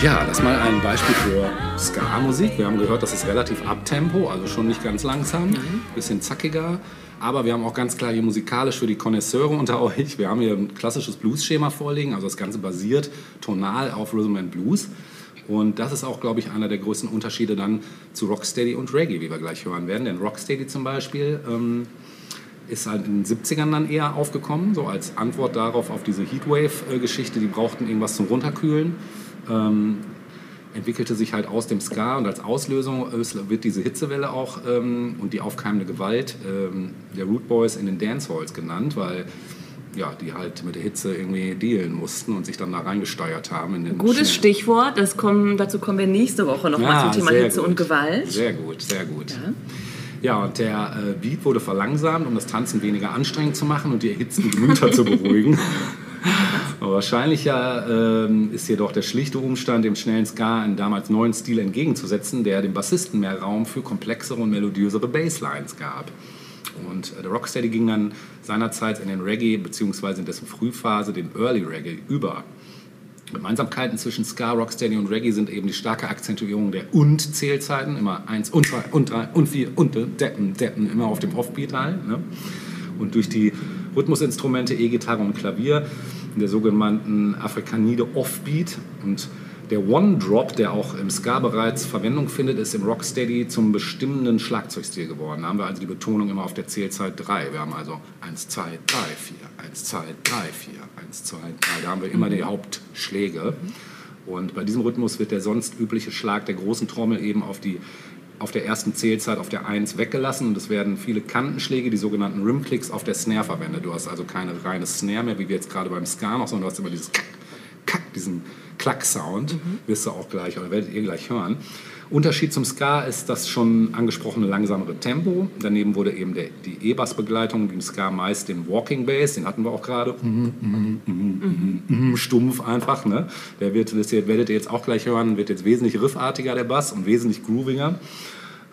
Ja, das mal ein Beispiel für Ska-Musik. Wir haben gehört, das ist relativ abtempo, also schon nicht ganz langsam, bisschen zackiger. Aber wir haben auch ganz klar hier musikalisch für die Konnoisseure unter euch. Wir haben hier ein klassisches Blues-Schema vorliegen, also das Ganze basiert tonal auf Rhythm and Blues. Und das ist auch, glaube ich, einer der größten Unterschiede dann zu Rocksteady und Reggae, wie wir gleich hören werden. Denn Rocksteady zum Beispiel ähm, ist halt in den 70ern dann eher aufgekommen, so als Antwort darauf auf diese Heatwave-Geschichte. Die brauchten irgendwas zum Runterkühlen. Ähm, entwickelte sich halt aus dem Ska und als Auslösung wird diese Hitzewelle auch ähm, und die aufkeimende Gewalt ähm, der Root Boys in den Dancehalls genannt, weil ja, die halt mit der Hitze irgendwie dealen mussten und sich dann da reingesteuert haben. In den Gutes schnellen- Stichwort, das kommen, dazu kommen wir nächste Woche nochmal Ja, zum Thema Hitze gut. und Gewalt. Sehr gut, sehr gut. Ja, und der äh, Beat wurde verlangsamt, um das Tanzen weniger anstrengend zu machen und die erhitzten Gemüter zu beruhigen. Wahrscheinlicher ähm, ist jedoch der schlichte Umstand, dem schnellen Ska einen damals neuen Stil entgegenzusetzen, der dem Bassisten mehr Raum für komplexere und melodiösere Basslines gab. Und äh, der Rocksteady ging dann seinerzeit in den Reggae bzw. in dessen Frühphase den Early Reggae über. Gemeinsamkeiten zwischen Ska, Rocksteady und Reggae sind eben die starke Akzentuierung der Und-Zählzeiten, immer eins und zwei und drei und vier und deppen, deppen, immer auf dem Offbeat halt. Ne? Und durch die Rhythmusinstrumente E-Gitarre und Klavier, in der sogenannten Afrikanide Offbeat und der One-Drop, der auch im Ska bereits Verwendung findet, ist im Rocksteady zum bestimmenden Schlagzeugstil geworden. Da haben wir also die Betonung immer auf der Zählzeit 3. Wir haben also 1, 2, 3, 4, 1, 2, 3, 4, 1, 2, 3. Da haben wir immer die Hauptschläge. Und bei diesem Rhythmus wird der sonst übliche Schlag der großen Trommel eben auf die auf der ersten Zählzeit auf der 1 weggelassen und es werden viele Kantenschläge, die sogenannten Rimclicks, auf der Snare verwendet. Du hast also keine reine Snare mehr, wie wir jetzt gerade beim Ska noch, sondern du hast immer dieses Kack, Kack, diesen Klack-Sound, wirst du auch gleich, oder werdet ihr gleich hören. Unterschied zum Ska ist das schon angesprochene langsamere Tempo. Daneben wurde eben der, die E-Bass-Begleitung, im Ska meist den Walking Bass, den hatten wir auch gerade, stumpf einfach. Ne? Der wird, das werdet ihr jetzt auch gleich hören, wird jetzt wesentlich riffartiger, der Bass, und wesentlich grooviger.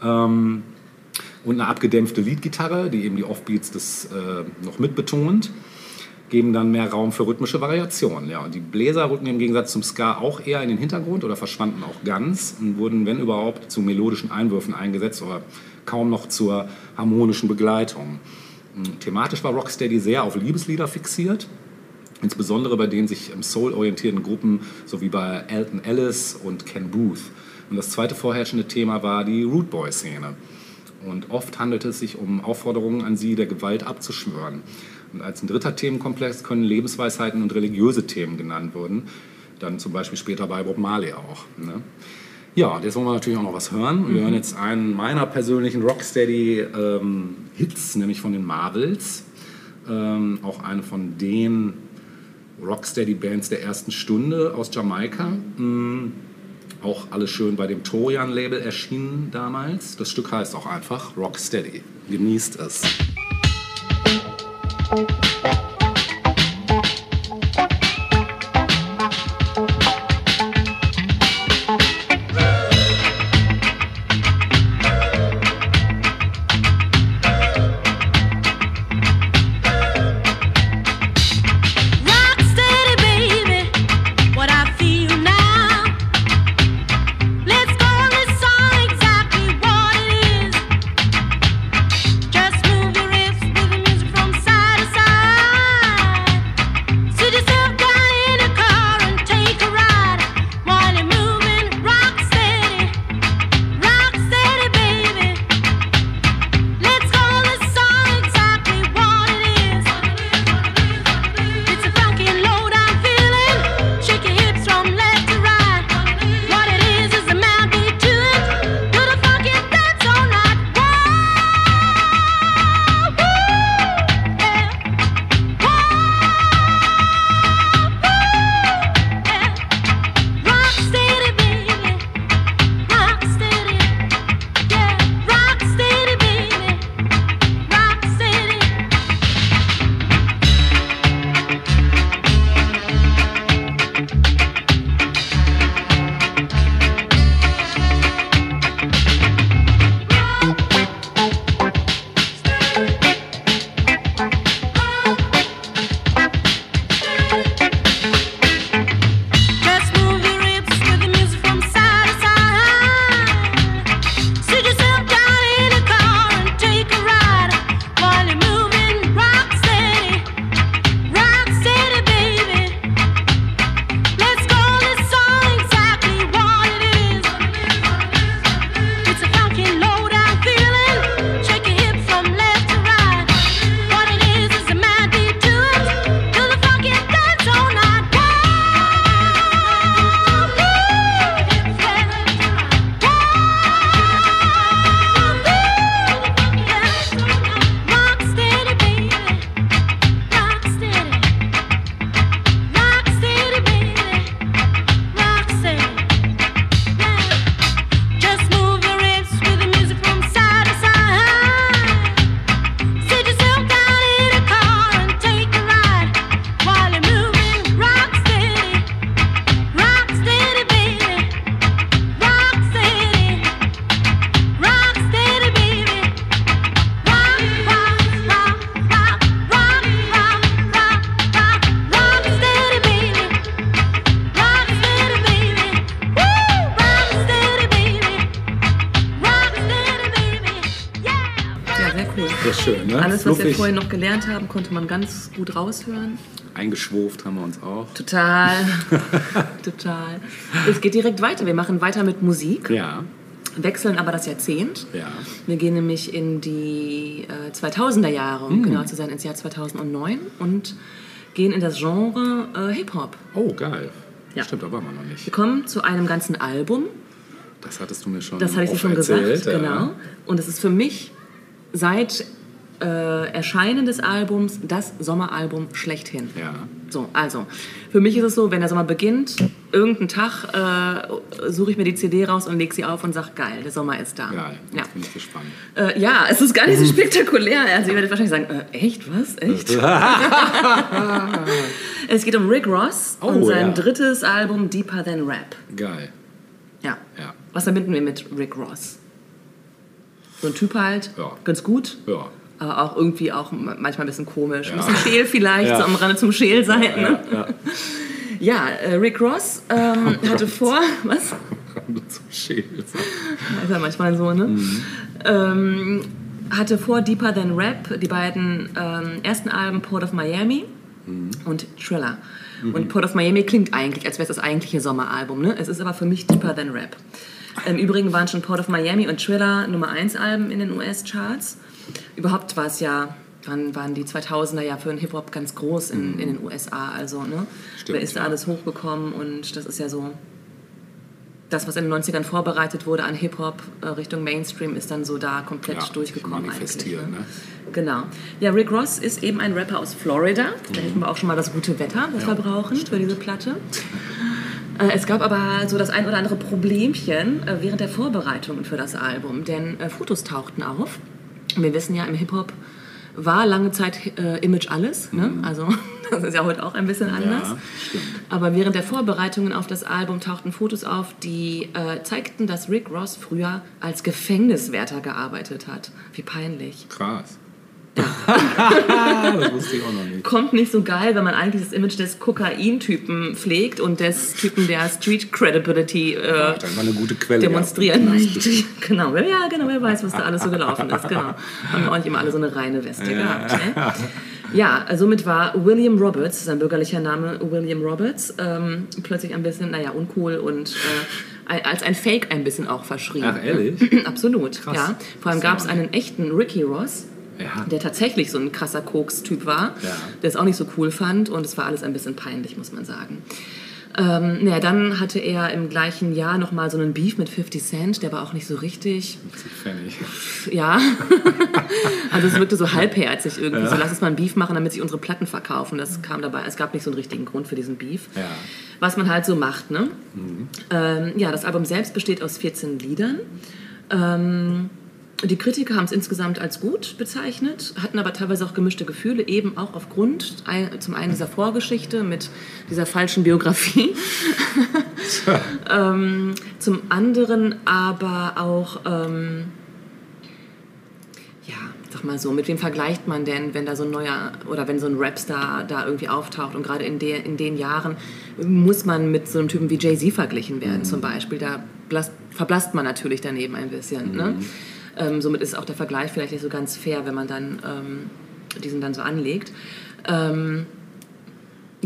Ähm, und eine abgedämpfte Leadgitarre, die eben die Offbeats des, äh, noch mitbetont, geben dann mehr Raum für rhythmische Variationen. Ja, und die Bläser rücken im Gegensatz zum Ska auch eher in den Hintergrund oder verschwanden auch ganz und wurden, wenn überhaupt, zu melodischen Einwürfen eingesetzt oder kaum noch zur harmonischen Begleitung. Ähm, Thematisch war Rocksteady sehr auf Liebeslieder fixiert, insbesondere bei den sich im Soul orientierten Gruppen, so wie bei Elton Ellis und Ken Booth. Und das zweite vorherrschende Thema war die Root Boy-Szene. Und oft handelt es sich um Aufforderungen an sie, der Gewalt abzuschwören. Und als ein dritter Themenkomplex können Lebensweisheiten und religiöse Themen genannt werden. Dann zum Beispiel später bei Bob Marley auch. Ne? Ja, jetzt wollen wir natürlich auch noch was hören. Wir hören jetzt einen meiner persönlichen Rocksteady-Hits, nämlich von den Marvels. Ähm, auch eine von den Rocksteady-Bands der ersten Stunde aus Jamaika. Mm, auch alles schön bei dem Torian-Label erschienen damals. Das Stück heißt auch einfach Rocksteady. Genießt es. Rock gelernt haben, konnte man ganz gut raushören. Eingeschwurft haben wir uns auch. Total. Total. Es geht direkt weiter. Wir machen weiter mit Musik, Ja, wechseln aber das Jahrzehnt. ja. Wir gehen nämlich in die äh, 2000er Jahre, um genau zu sein, ins Jahr 2009 und gehen in das Genre äh, Hip-Hop. Oh, geil. Ja. Stimmt, da waren wir noch Wir nicht. kommen zu einem ganzen Album. Das hattest du mir schon Das hatte ich dir schon erzählt, gesagt, ja. genau. Und es ist für mich seit äh, Erscheinen des Albums das Sommeralbum schlechthin. Ja. So, also, für mich ist es so, wenn der Sommer beginnt, irgendeinen Tag äh, suche ich mir die CD raus und lege sie auf und sage, geil, der Sommer ist da. Geil, Ja. bin ich gespannt. Äh, ja, es ist gar nicht so spektakulär. Also ihr werdet wahrscheinlich sagen, äh, echt, was? Echt? es geht um Rick Ross Oh, und sein ja. drittes Album Deeper Than Rap. Geil. Ja. Ja. Was verbinden wir mit Rick Ross? So ein Typ halt, Ja. ganz gut, Ja. Aber auch irgendwie auch manchmal ein bisschen komisch. Ein Ja. bisschen scheel vielleicht, Ja. so am Rande zum Scheel sein. Ne? Ja, Ja, äh, Rick Ross ähm, hatte vor, was? Zum Schädel. Ist ja manchmal so, ne? Ähm, hatte vor Deeper Than Rap die beiden ähm, ersten Alben Port of Miami und Thriller. Und Port of Miami klingt eigentlich, als wäre es das eigentliche Sommeralbum, ne? Es ist aber für mich Deeper Than Rap. Im Übrigen waren schon Port of Miami und Thriller Nummer 1 Alben in den US-Charts. Überhaupt war es ja, waren, waren die 2000er ja für den Hip-Hop ganz groß in, in den USA. Also, ne? Stimmt, da ist da ja. alles hochgekommen und das ist ja so das, was in den 90ern vorbereitet wurde an Hip-Hop äh, Richtung Mainstream, ist dann so da komplett Ja, durchgekommen. manifestiert, eigentlich, ne? Genau. Ja, Rick Ross ist eben ein Rapper aus Florida. Da hätten wir auch schon mal das gute Wetter, das wir brauchen für diese Platte. Äh, Es gab aber so das ein oder andere Problemchen äh, während der Vorbereitungen für das Album, denn Fotos tauchten auf. Wir wissen ja, im Hip-Hop war lange Zeit äh, Image alles. Ne? Also das ist ja heute auch ein bisschen anders. Ja. Aber während der Vorbereitungen auf das Album tauchten Fotos auf, die äh, zeigten, dass Rick Ross früher als Gefängniswärter gearbeitet hat. Wie peinlich. Krass. Das wusste ich auch noch nicht. Kommt nicht so geil, wenn man eigentlich das Image des Kokain-Typen pflegt und des Typen, der Street Credibility äh, eine gute Quelle. demonstrieren möchte. Genau, ja, genau, wer weiß, was da alles so gelaufen ist. Genau. Haben wir auch nicht immer alle so eine reine Weste gehabt. Ne? Ja, somit war William Roberts, sein bürgerlicher Name William Roberts, ähm, plötzlich ein bisschen, naja, uncool und äh, als ein Fake ein bisschen auch verschrien. Ach, ehrlich? Absolut, Krass. ja. Vor allem gab es einen echten Ricky Ross, Ja. der tatsächlich so ein krasser Koks-Typ war, Ja. der es auch nicht so cool fand und es war alles ein bisschen peinlich, muss man sagen. Ähm, naja, dann hatte er im gleichen Jahr nochmal so einen Beef mit 50 Cent, der war auch nicht so richtig, 50 Pfennig. ja. also es wirkte so halbherzig irgendwie, so lass uns mal einen Beef machen, damit sich unsere Platten verkaufen. Das kam dabei, es gab nicht so einen richtigen Grund für diesen Beef. Ja. Was man halt so macht, ne? Ähm, ja, das Album selbst besteht aus 14 Liedern. Ähm, die Kritiker haben es insgesamt als gut bezeichnet, hatten aber teilweise auch gemischte Gefühle, eben auch aufgrund zum einen dieser Vorgeschichte mit dieser falschen Biografie, ähm, zum anderen aber auch, ähm, ja, sag mal so, mit wem vergleicht man denn, wenn da so ein neuer oder wenn so ein Rapstar da irgendwie auftaucht und gerade in, der, in den Jahren muss man mit so einem Typen wie Jay-Z verglichen werden zum Beispiel. Da blas- verblasst man natürlich daneben ein bisschen. Ne? Ähm, somit ist auch der Vergleich vielleicht nicht so ganz fair, wenn man dann ähm, diesen dann so anlegt. Ähm,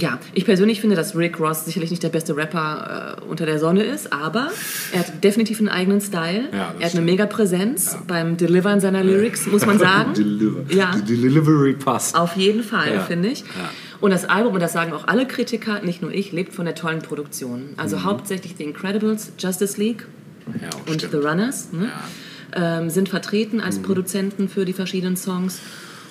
ja, ich persönlich finde, dass Rick Ross sicherlich nicht der beste Rapper äh, unter der Sonne ist, aber er hat definitiv einen eigenen Style. Ja, er hat eine mega Präsenz beim Delivern seiner Lyrics, muss man sagen. Deliver. Ja. Die Delivery passt. Auf jeden Fall, Ja. finde ich. Ja. Und das Album, und das sagen auch alle Kritiker, nicht nur ich, lebt von der tollen Produktion. Also Mhm. hauptsächlich The Incredibles, Justice League Ja, und stimmt. The Runners ne? Ähm, sind vertreten als Produzenten für die verschiedenen Songs.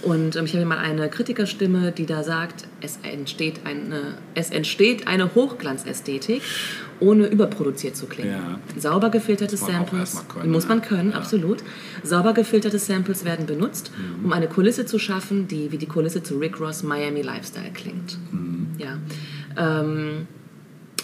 Und ähm, ich habe hier mal eine Kritikerstimme, die da sagt, es entsteht eine, es entsteht eine Hochglanzästhetik, ohne überproduziert zu klingen. Ja. Sauber gefilterte Muss Samples, können, muss man ne? können, Ja. Mhm. absolut. Sauber gefilterte Samples werden benutzt, um eine Kulisse zu schaffen, die wie die Kulisse zu Rick Ross Miami Lifestyle klingt. Mhm. Ja. Ähm,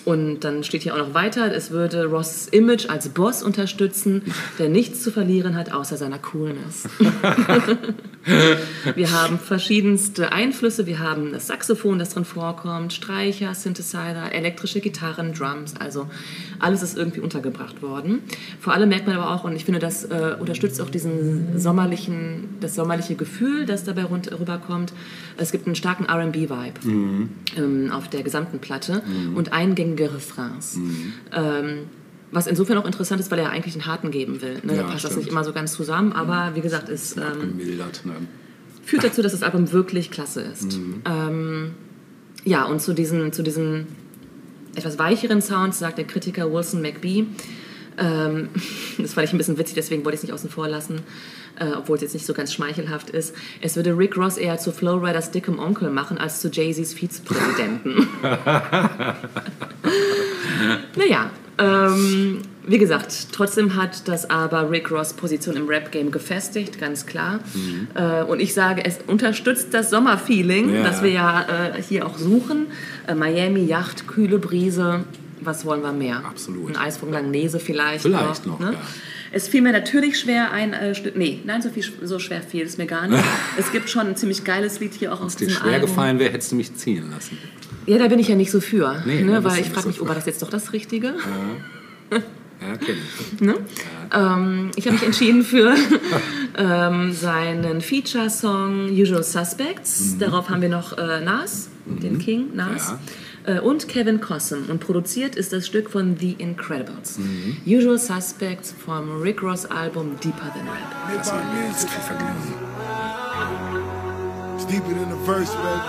Und dann steht hier auch noch weiter, es würde Ross' Image als Boss unterstützen, der nichts zu verlieren hat, außer seiner Coolness. wir haben verschiedenste Einflüsse. Wir haben das Saxophon, das drin vorkommt, Streicher, Synthesizer, elektrische Gitarren, Drums. Also alles ist irgendwie untergebracht worden. Vor allem merkt man aber auch, und ich finde, das äh, unterstützt auch diesen sommerlichen, das sommerliche Gefühl, das dabei rüberkommt. Es gibt einen starken R&B-Vibe ähm, auf der gesamten Platte und eingängige Refrains. Ähm, was insofern auch interessant ist, weil er eigentlich einen harten geben will. Ne? da Ja, passt das stimmt. nicht immer so ganz zusammen, aber wie gesagt, es ähm. Ne? führt dazu, dass das Album wirklich klasse ist. Ähm, ja, und zu diesen, zu diesen etwas weicheren Sounds sagt der Kritiker Wilson McBee, ähm, das fand ich ein bisschen witzig, deswegen wollte ich es nicht außen vor lassen, äh, obwohl es jetzt nicht so ganz schmeichelhaft ist. Es würde Rick Ross eher zu Flowriders dickem Onkel machen, als zu Jay-Z's Vizepräsidenten. naja, ähm, wie gesagt, trotzdem hat das aber Rick Ross Position im Rap-Game gefestigt, ganz klar. Äh, und ich sage, es unterstützt das Sommerfeeling, Ja. das wir ja äh, hier auch suchen. Äh, Miami, Yacht, kühle Brise, was wollen wir mehr? Absolut. Ein Eis von Langnese vielleicht, Vielleicht noch, ne? ja. Es fiel mir natürlich schwer, ein äh, Stück. Nee, nein, so, viel, so schwer fiel es mir gar nicht. es gibt schon ein ziemlich geiles Lied hier auch aus Wenn es dir diesem schwer Album. gefallen wäre, hättest du mich ziehen lassen. Ja, da bin ich ja nicht so für. Nee, ne, weil ich frage so mich, oh, für. war das jetzt doch das Richtige? Ja, kenn ich. Ähm, ich habe mich entschieden für ähm, seinen Feature-Song Usual Suspects. Darauf haben wir noch äh, Nas, den King, Nas. Äh, und Kevin Cossom. Und produziert ist das Stück von The Incredibles. Usual Suspects vom Rick Ross Album Deeper Than Rap. Das war mir jetzt viel Vergnügen. It's deeper than the verse, baby.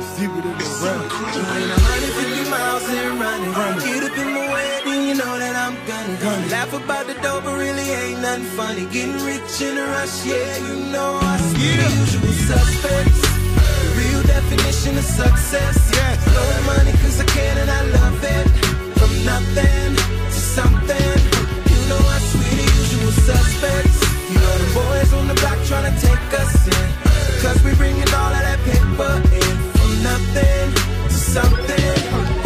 It's deeper than the rap. When 150 miles and running, get up in my way, then you know that I'm gonna laugh about the dope, but really ain't nothing funny. Getting rich in a rush, yeah, you know I see the usual suspects. The real definition of success. Money cause I can and I love it. From nothing to something, you know I see the usual suspects. You know the boys on the block trying take us in. Cause we bringing all of that paper in. From nothing to something,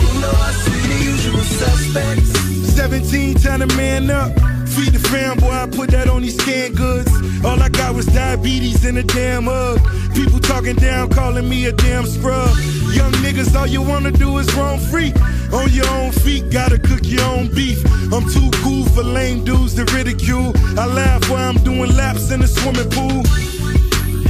you know I see the usual suspects. 17, time to man up. Feed the fam, boy, I put that on these canned goods. All I got was diabetes and a damn hug. People talking down, calling me a damn scrub. Young niggas, all you wanna do is roam free. On your own feet, gotta cook your own beef. I'm too cool for lame dudes to ridicule. I laugh while I'm doing laps in the swimming pool.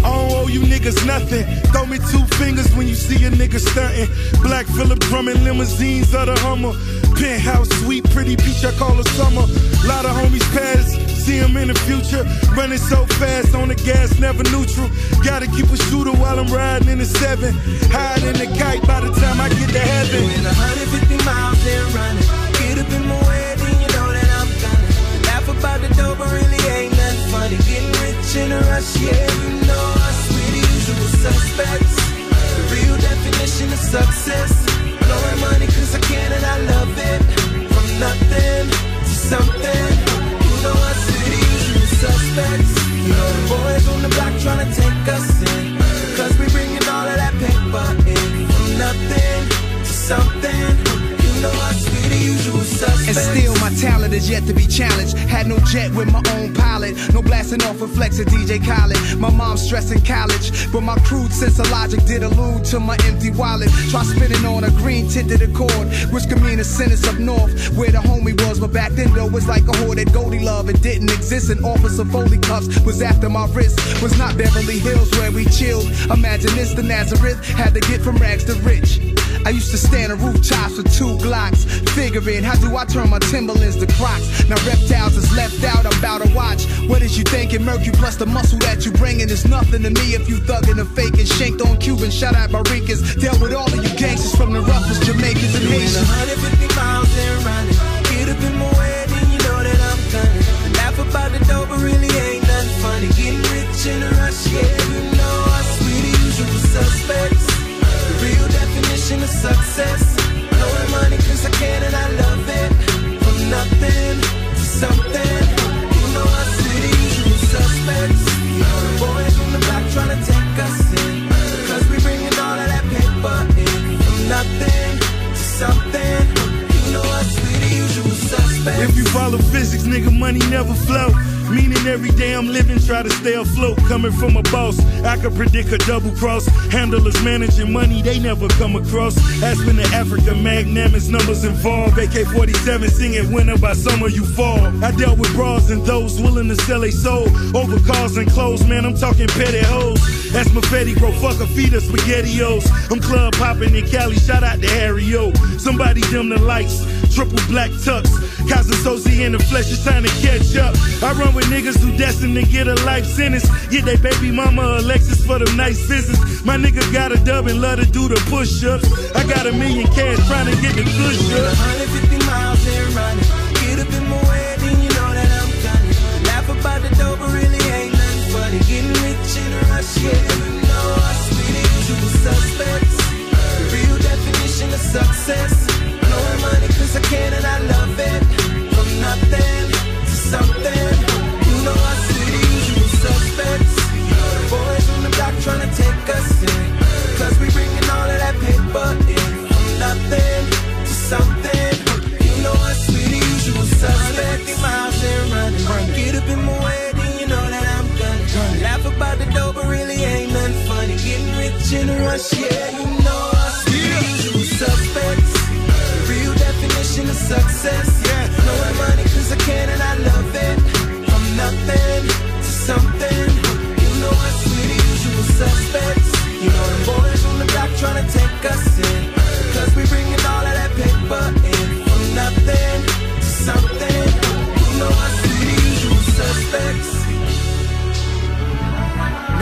I don't owe you niggas nothing. Throw me two fingers when you see a nigga stunting. Black Phillip Drummond limousines of the Hummer. Penthouse sweet, pretty beach, I call her summer. Lot of homies pass, see 'em in the future. Running so fast on the gas, never neutral. Gotta keep a shooter while I'm riding in the seven. Hide in the kite by the time I get to heaven. Doing 150 miles and running. Get up in my way, then you know that I'm gonna laugh about the dope, but really ain't nothing funny. Getting rich in a rush, yeah, you know I swear the usual suspects. The real definition of success. Blowing money cause I can and I love it. From nothing to something, you know I suspects. The boys on the block trying to take us in. Cause we bringing all of that paper in. From nothing to something, And still, my talent is yet to be challenged. Had no jet with my own pilot. No blasting off with Flex or DJ Khaled. My mom's stressing college. But my crude sense of logic did allude to my empty wallet. Try spinning on a green tinted accord, which could mean a sentence up north. Where the homie was, but back then, though, was like a that Goldie love. It didn't exist. An officer Foley cuffs was after my wrist. Was not Beverly Hills where we chilled. Imagine this, the Nazareth. Had to get from rags to rich. I used to stand on rooftops with two Glocks. Figuring, how do I turn my Timberlands to Crocs? Now reptiles is left out, I'm about to watch. What is you thinking? Mercury plus the muscle that you bringing is nothing to me if you thugging and faking. Shanked on Cuban, shot at Maricas. Dealt with all of you gangsters from the roughest Jamaicans and Haitians. 150 miles and running. Get up in my way, then you know that I'm coming. Laugh about the dope, but really ain't nothing funny. Getting rich in a rush, yeah, you know I swear the usual suspects. Real definition of success. Blowing money cause I can and I love it. From nothing to something. You know our city, you suspects. Boys from the block trying to take us in. Cause we bringing all of that paper in. From nothing to something. You know our city, usual suspects. If you follow physics, nigga, money never flow. Meaning every day I'm living, try to stay afloat. Coming from a boss, I could predict a double cross. Handlers managing money, they never come across. Aspen to Africa, magnanimous numbers involved. AK 47 singing winner by summer you fall. I dealt with bras and those willing to sell a soul. Over cars and clothes, man, I'm talking petty hoes. That's my Fetty, bro, fuck a feed of spaghettios. I'm club hopping in Cali, shout out to Harry O. Somebody dim the lights, triple black tux. Cousin Sosie in the flesh is trying to catch up. I run with niggas who destined to get a life sentence. Get they baby mama Alexis for them nice visits. My nigga got a dub and love to do the push ups. I got a million cash trying to get the push ups. 150 miles and running. Get up in my way, then you know that I'm gunning. Laugh about the dope, but really ain't nothing funny. Getting rich in a rush, yeah, you know us. We the usual suspects. The real definition of success. Money cause I can and I love it. From nothing to something. You know us, we the usual suspects. Boys on the block trying to take us in. Cause we bringing all of that paper in. From nothing to something. You know us, we the usual suspects. 50 miles and running. Get up in my way, then you know that I'm gonna laugh about the dope, but really ain't nothing funny. Getting rich in a rush, yeah, you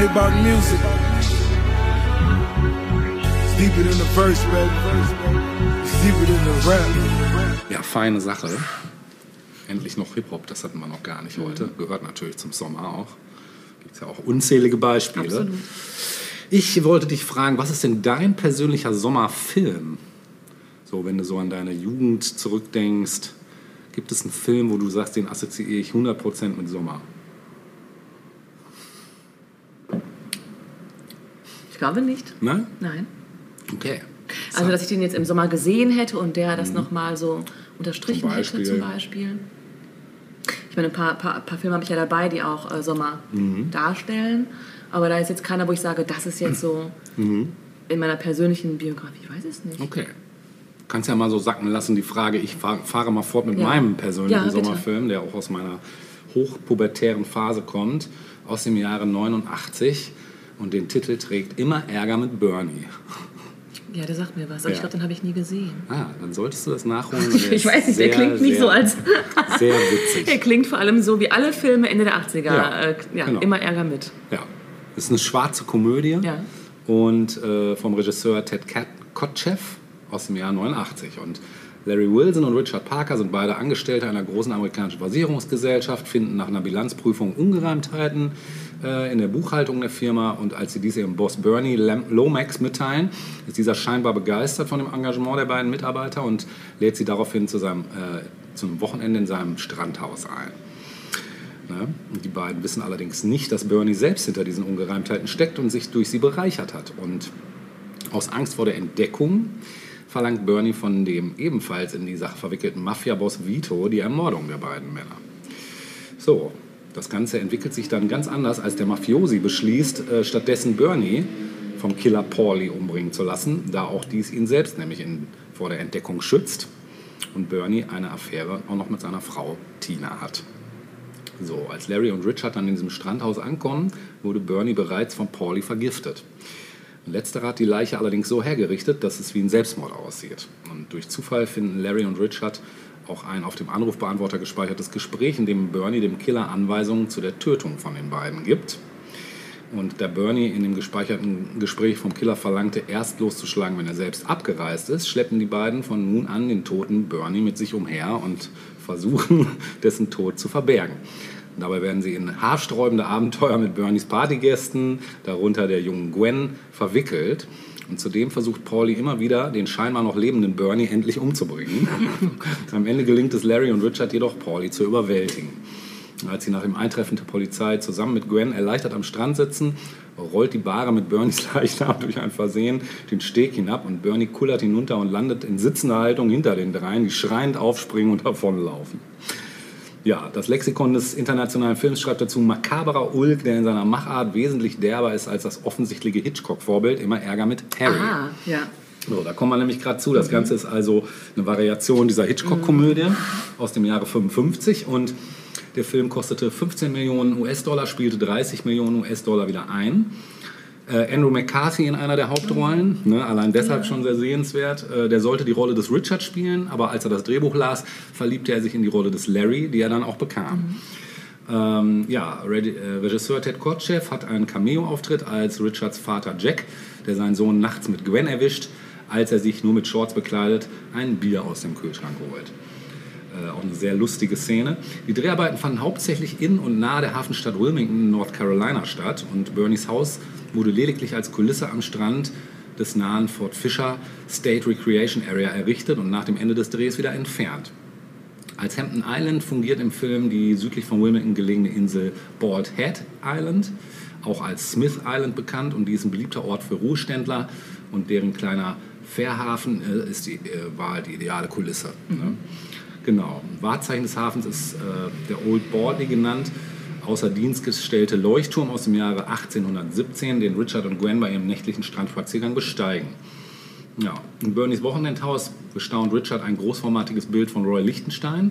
They about music. It's deeper than the verse, baby. It's deeper than the rap. Ja, feine Sache. Endlich noch Hip-Hop, das hatten wir noch gar nicht heute. Gehört natürlich zum Sommer auch. Gibt es ja auch unzählige Beispiele. Absolut. Ich wollte dich fragen, was ist denn dein persönlicher Sommerfilm? So, wenn du so an deine Jugend zurückdenkst, gibt es einen Film, wo du sagst, den assoziiere ich 100% mit Sommer? Glaube nicht. Nein? Nein. Okay. Also, dass ich den jetzt im Sommer gesehen hätte und der das nochmal so unterstrichen Mhm. Zum hätte, zum Beispiel. Ich meine, ein paar, paar, paar Filme habe ich ja dabei, die auch äh, Sommer Mhm. darstellen. Aber da ist jetzt keiner, wo ich sage, das ist jetzt so Mhm. in meiner persönlichen Biografie. Ich weiß es nicht. Okay. Kannst ja mal so sacken lassen, die Frage. Ich fahr, fahre mal fort mit Ja. meinem persönlichen Ja. Sommerfilm, der auch aus meiner hochpubertären Phase kommt, aus dem Jahre 89 und den Titel trägt Immer Ärger mit Bernie. Ja, der sagt mir was. Aber Ja. ich glaube, den habe ich nie gesehen. Ah, dann solltest du das nachholen. der Ich weiß nicht, der sehr, klingt nicht sehr, so als. Sehr Der witzig. klingt vor allem so wie alle Filme Ende der 80er. Ja, äh, ja genau. immer Ärger mit. Ja. Das ist eine schwarze Komödie Ja. und äh, vom Regisseur Ted Kotcheff aus dem Jahr 89. Und Larry Wilson und Richard Parker sind beide Angestellte einer großen amerikanischen Versicherungsgesellschaft, finden nach einer Bilanzprüfung Ungereimtheiten äh, in der Buchhaltung der Firma und als sie dies ihrem Boss Bernie Lomax mitteilen, ist dieser scheinbar begeistert von dem Engagement der beiden Mitarbeiter und lädt sie daraufhin zu seinem, äh, zum Wochenende in seinem Strandhaus ein. Ne? Die beiden wissen allerdings nicht, dass Bernie selbst hinter diesen Ungereimtheiten steckt und sich durch sie bereichert hat. Und aus Angst vor der Entdeckung verlangt Bernie von dem ebenfalls in die Sache verwickelten Mafiaboss Vito die Ermordung der beiden Männer. So, das Ganze entwickelt sich dann ganz anders, als der Mafiosi beschließt, äh, stattdessen Bernie vom Killer Paulie umbringen zu lassen, da auch dies ihn selbst nämlich in, vor der Entdeckung schützt und Bernie eine Affäre auch noch mit seiner Frau Tina hat. So, als Larry und Richard dann in diesem Strandhaus ankommen, wurde Bernie bereits von Paulie vergiftet. Letzterer hat die Leiche allerdings so hergerichtet, dass es wie ein Selbstmord aussieht. Und durch Zufall finden Larry und Richard auch ein auf dem Anrufbeantworter gespeichertes Gespräch, in dem Bernie dem Killer Anweisungen zu der Tötung von den beiden gibt. Und da Bernie in dem gespeicherten Gespräch vom Killer verlangte, erst loszuschlagen, wenn er selbst abgereist ist, schleppen die beiden von nun an den toten Bernie mit sich umher und versuchen, dessen Tod zu verbergen. Dabei werden sie in haarsträubende Abenteuer mit Bernies Partygästen, darunter der jungen Gwen, verwickelt. Und zudem versucht Paulie immer wieder, den scheinbar noch lebenden Bernie endlich umzubringen. Am Ende gelingt es Larry und Richard jedoch, Paulie zu überwältigen. Als sie nach dem Eintreffen der Polizei zusammen mit Gwen erleichtert am Strand sitzen, rollt die Bahre mit Bernies Leichnam durch ein Versehen den Steg hinab und Bernie kullert hinunter und landet in sitzender Haltung hinter den dreien, die schreiend aufspringen und davonlaufen. Ja, das Lexikon des internationalen Films schreibt dazu makaberer Ulk, der in seiner Machart wesentlich derber ist als das offensichtliche Hitchcock-Vorbild. Immer Ärger mit Harry. Ah, ja. So, da kommen wir nämlich gerade zu. Das Ganze ist also eine Variation dieser Hitchcock-Komödie aus dem Jahre 55 und der Film kostete 15 Millionen US-Dollar, spielte 30 Millionen US-Dollar wieder ein. Äh, Andrew McCarthy in einer der Hauptrollen, ne, allein deshalb schon sehr sehenswert. Äh, der sollte die Rolle des Richard spielen, aber als er das Drehbuch las, verliebte er sich in die Rolle des Larry, die er dann auch bekam. Ähm, ja, äh, Regisseur Ted Kotcheff hat einen Cameo-Auftritt als Richards Vater Jack, der seinen Sohn nachts mit Gwen erwischt, als er sich nur mit Shorts bekleidet ein Bier aus dem Kühlschrank holt. Äh, auch eine sehr lustige Szene. Die Dreharbeiten fanden hauptsächlich in und nahe der Hafenstadt Wilmington, North Carolina statt und Bernies Haus wurde lediglich als Kulisse am Strand des nahen Fort Fisher State Recreation Area errichtet und nach dem Ende des Drehs wieder entfernt. Als Hampton Island fungiert im Film die südlich von Wilmington gelegene Insel Bald Head Island, auch als Smith Island bekannt und die ist ein beliebter Ort für Ruheständler und deren kleiner Fährhafen äh, ist die, äh, war die ideale Kulisse. Ne? Genau. Wahrzeichen des Hafens ist äh, der Old Baldy genannt, außer Dienst gestellte Leuchtturm aus dem Jahre 1817, den Richard und Gwen bei ihrem nächtlichen Strandspaziergang besteigen. Ja, in Bernies Wochenendhaus bestaunt Richard ein großformatiges Bild von Roy Lichtenstein.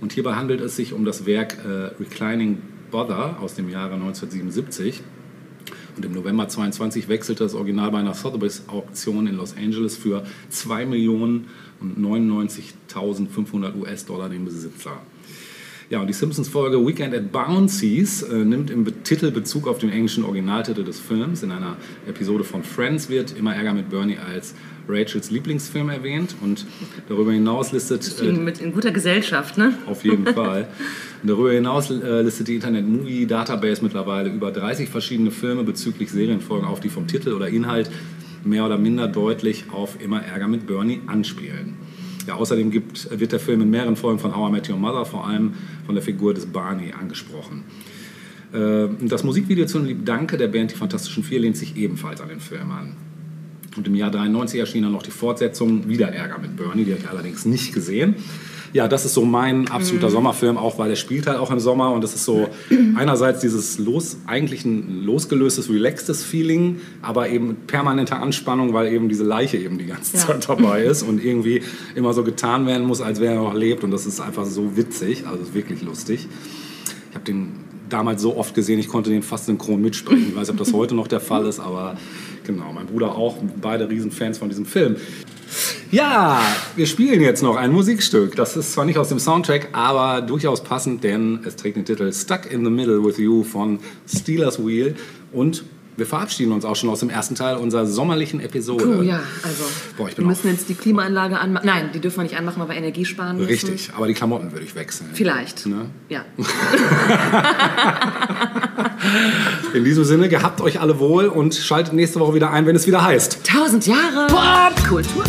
Und hierbei handelt es sich um das Werk äh, Reclining Bother aus dem Jahre 1977. Und im November 22 wechselte das Original bei einer Sotheby's Auktion in Los Angeles für 2 Millionen und 99.500 US-Dollar den Besitzer. Ja, und die Simpsons-Folge Weekend at Bouncy's äh, nimmt im Titel Bezug auf den englischen Originaltitel des Films. In einer Episode von Friends wird immer Ärger mit Bernie als Rachels Lieblingsfilm erwähnt und darüber hinaus listet äh, In, mit, in guter Gesellschaft, ne? auf jeden Fall. Darüber hinaus äh, listet die Internet Movie Database mittlerweile über 30 verschiedene Filme bezüglich Serienfolgen auf, die vom Titel oder Inhalt mehr oder minder deutlich auf Immer Ärger mit Bernie anspielen. Ja, außerdem gibt, wird der Film in mehreren Folgen von How I Met Your Mother vor allem von der Figur des Barney angesprochen. Äh, Das Musikvideo zu Lieb Danke der Band Die Fantastischen Vier lehnt sich ebenfalls an den Film an. Und im Jahr 93 erschien dann noch die Fortsetzung Wieder Ärger mit Bernie, die habe ich allerdings nicht gesehen. Ja, das ist so mein absoluter Sommerfilm, auch weil er spielt halt auch im Sommer und das ist so einerseits dieses los, eigentlich ein losgelöstes, relaxtes Feeling, aber eben mit permanenter Anspannung, weil eben diese Leiche eben die ganze Ja. Zeit dabei ist und irgendwie immer so getan werden muss, als wäre er noch lebt und das ist einfach so witzig, also wirklich lustig. Ich habe den damals so oft gesehen, ich konnte den fast synchron mitsprechen. Ich weiß nicht, ob das heute noch der Fall ist, aber genau, mein Bruder auch, beide Riesenfans von diesem Film. Ja, wir spielen jetzt noch ein Musikstück. Das ist zwar nicht aus dem Soundtrack, aber durchaus passend, denn es trägt den Titel Stuck in the Middle with You von Steelers Wheel und wir verabschieden uns auch schon aus dem ersten Teil unserer sommerlichen Episode. Oh ja, also Boah, wir müssen jetzt die Klimaanlage anmachen. Nein, die dürfen wir nicht anmachen, weil wir Energie sparen müssen. Richtig, aber die Klamotten würde ich wechseln. Vielleicht. Ne? Ja. In diesem Sinne, gehabt euch alle wohl und schaltet nächste Woche wieder ein, wenn es wieder heißt. Tausend Jahre Kultur.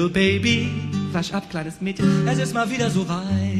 Little baby. Wasch ab, kleines Mädchen, es ist mal wieder so weit.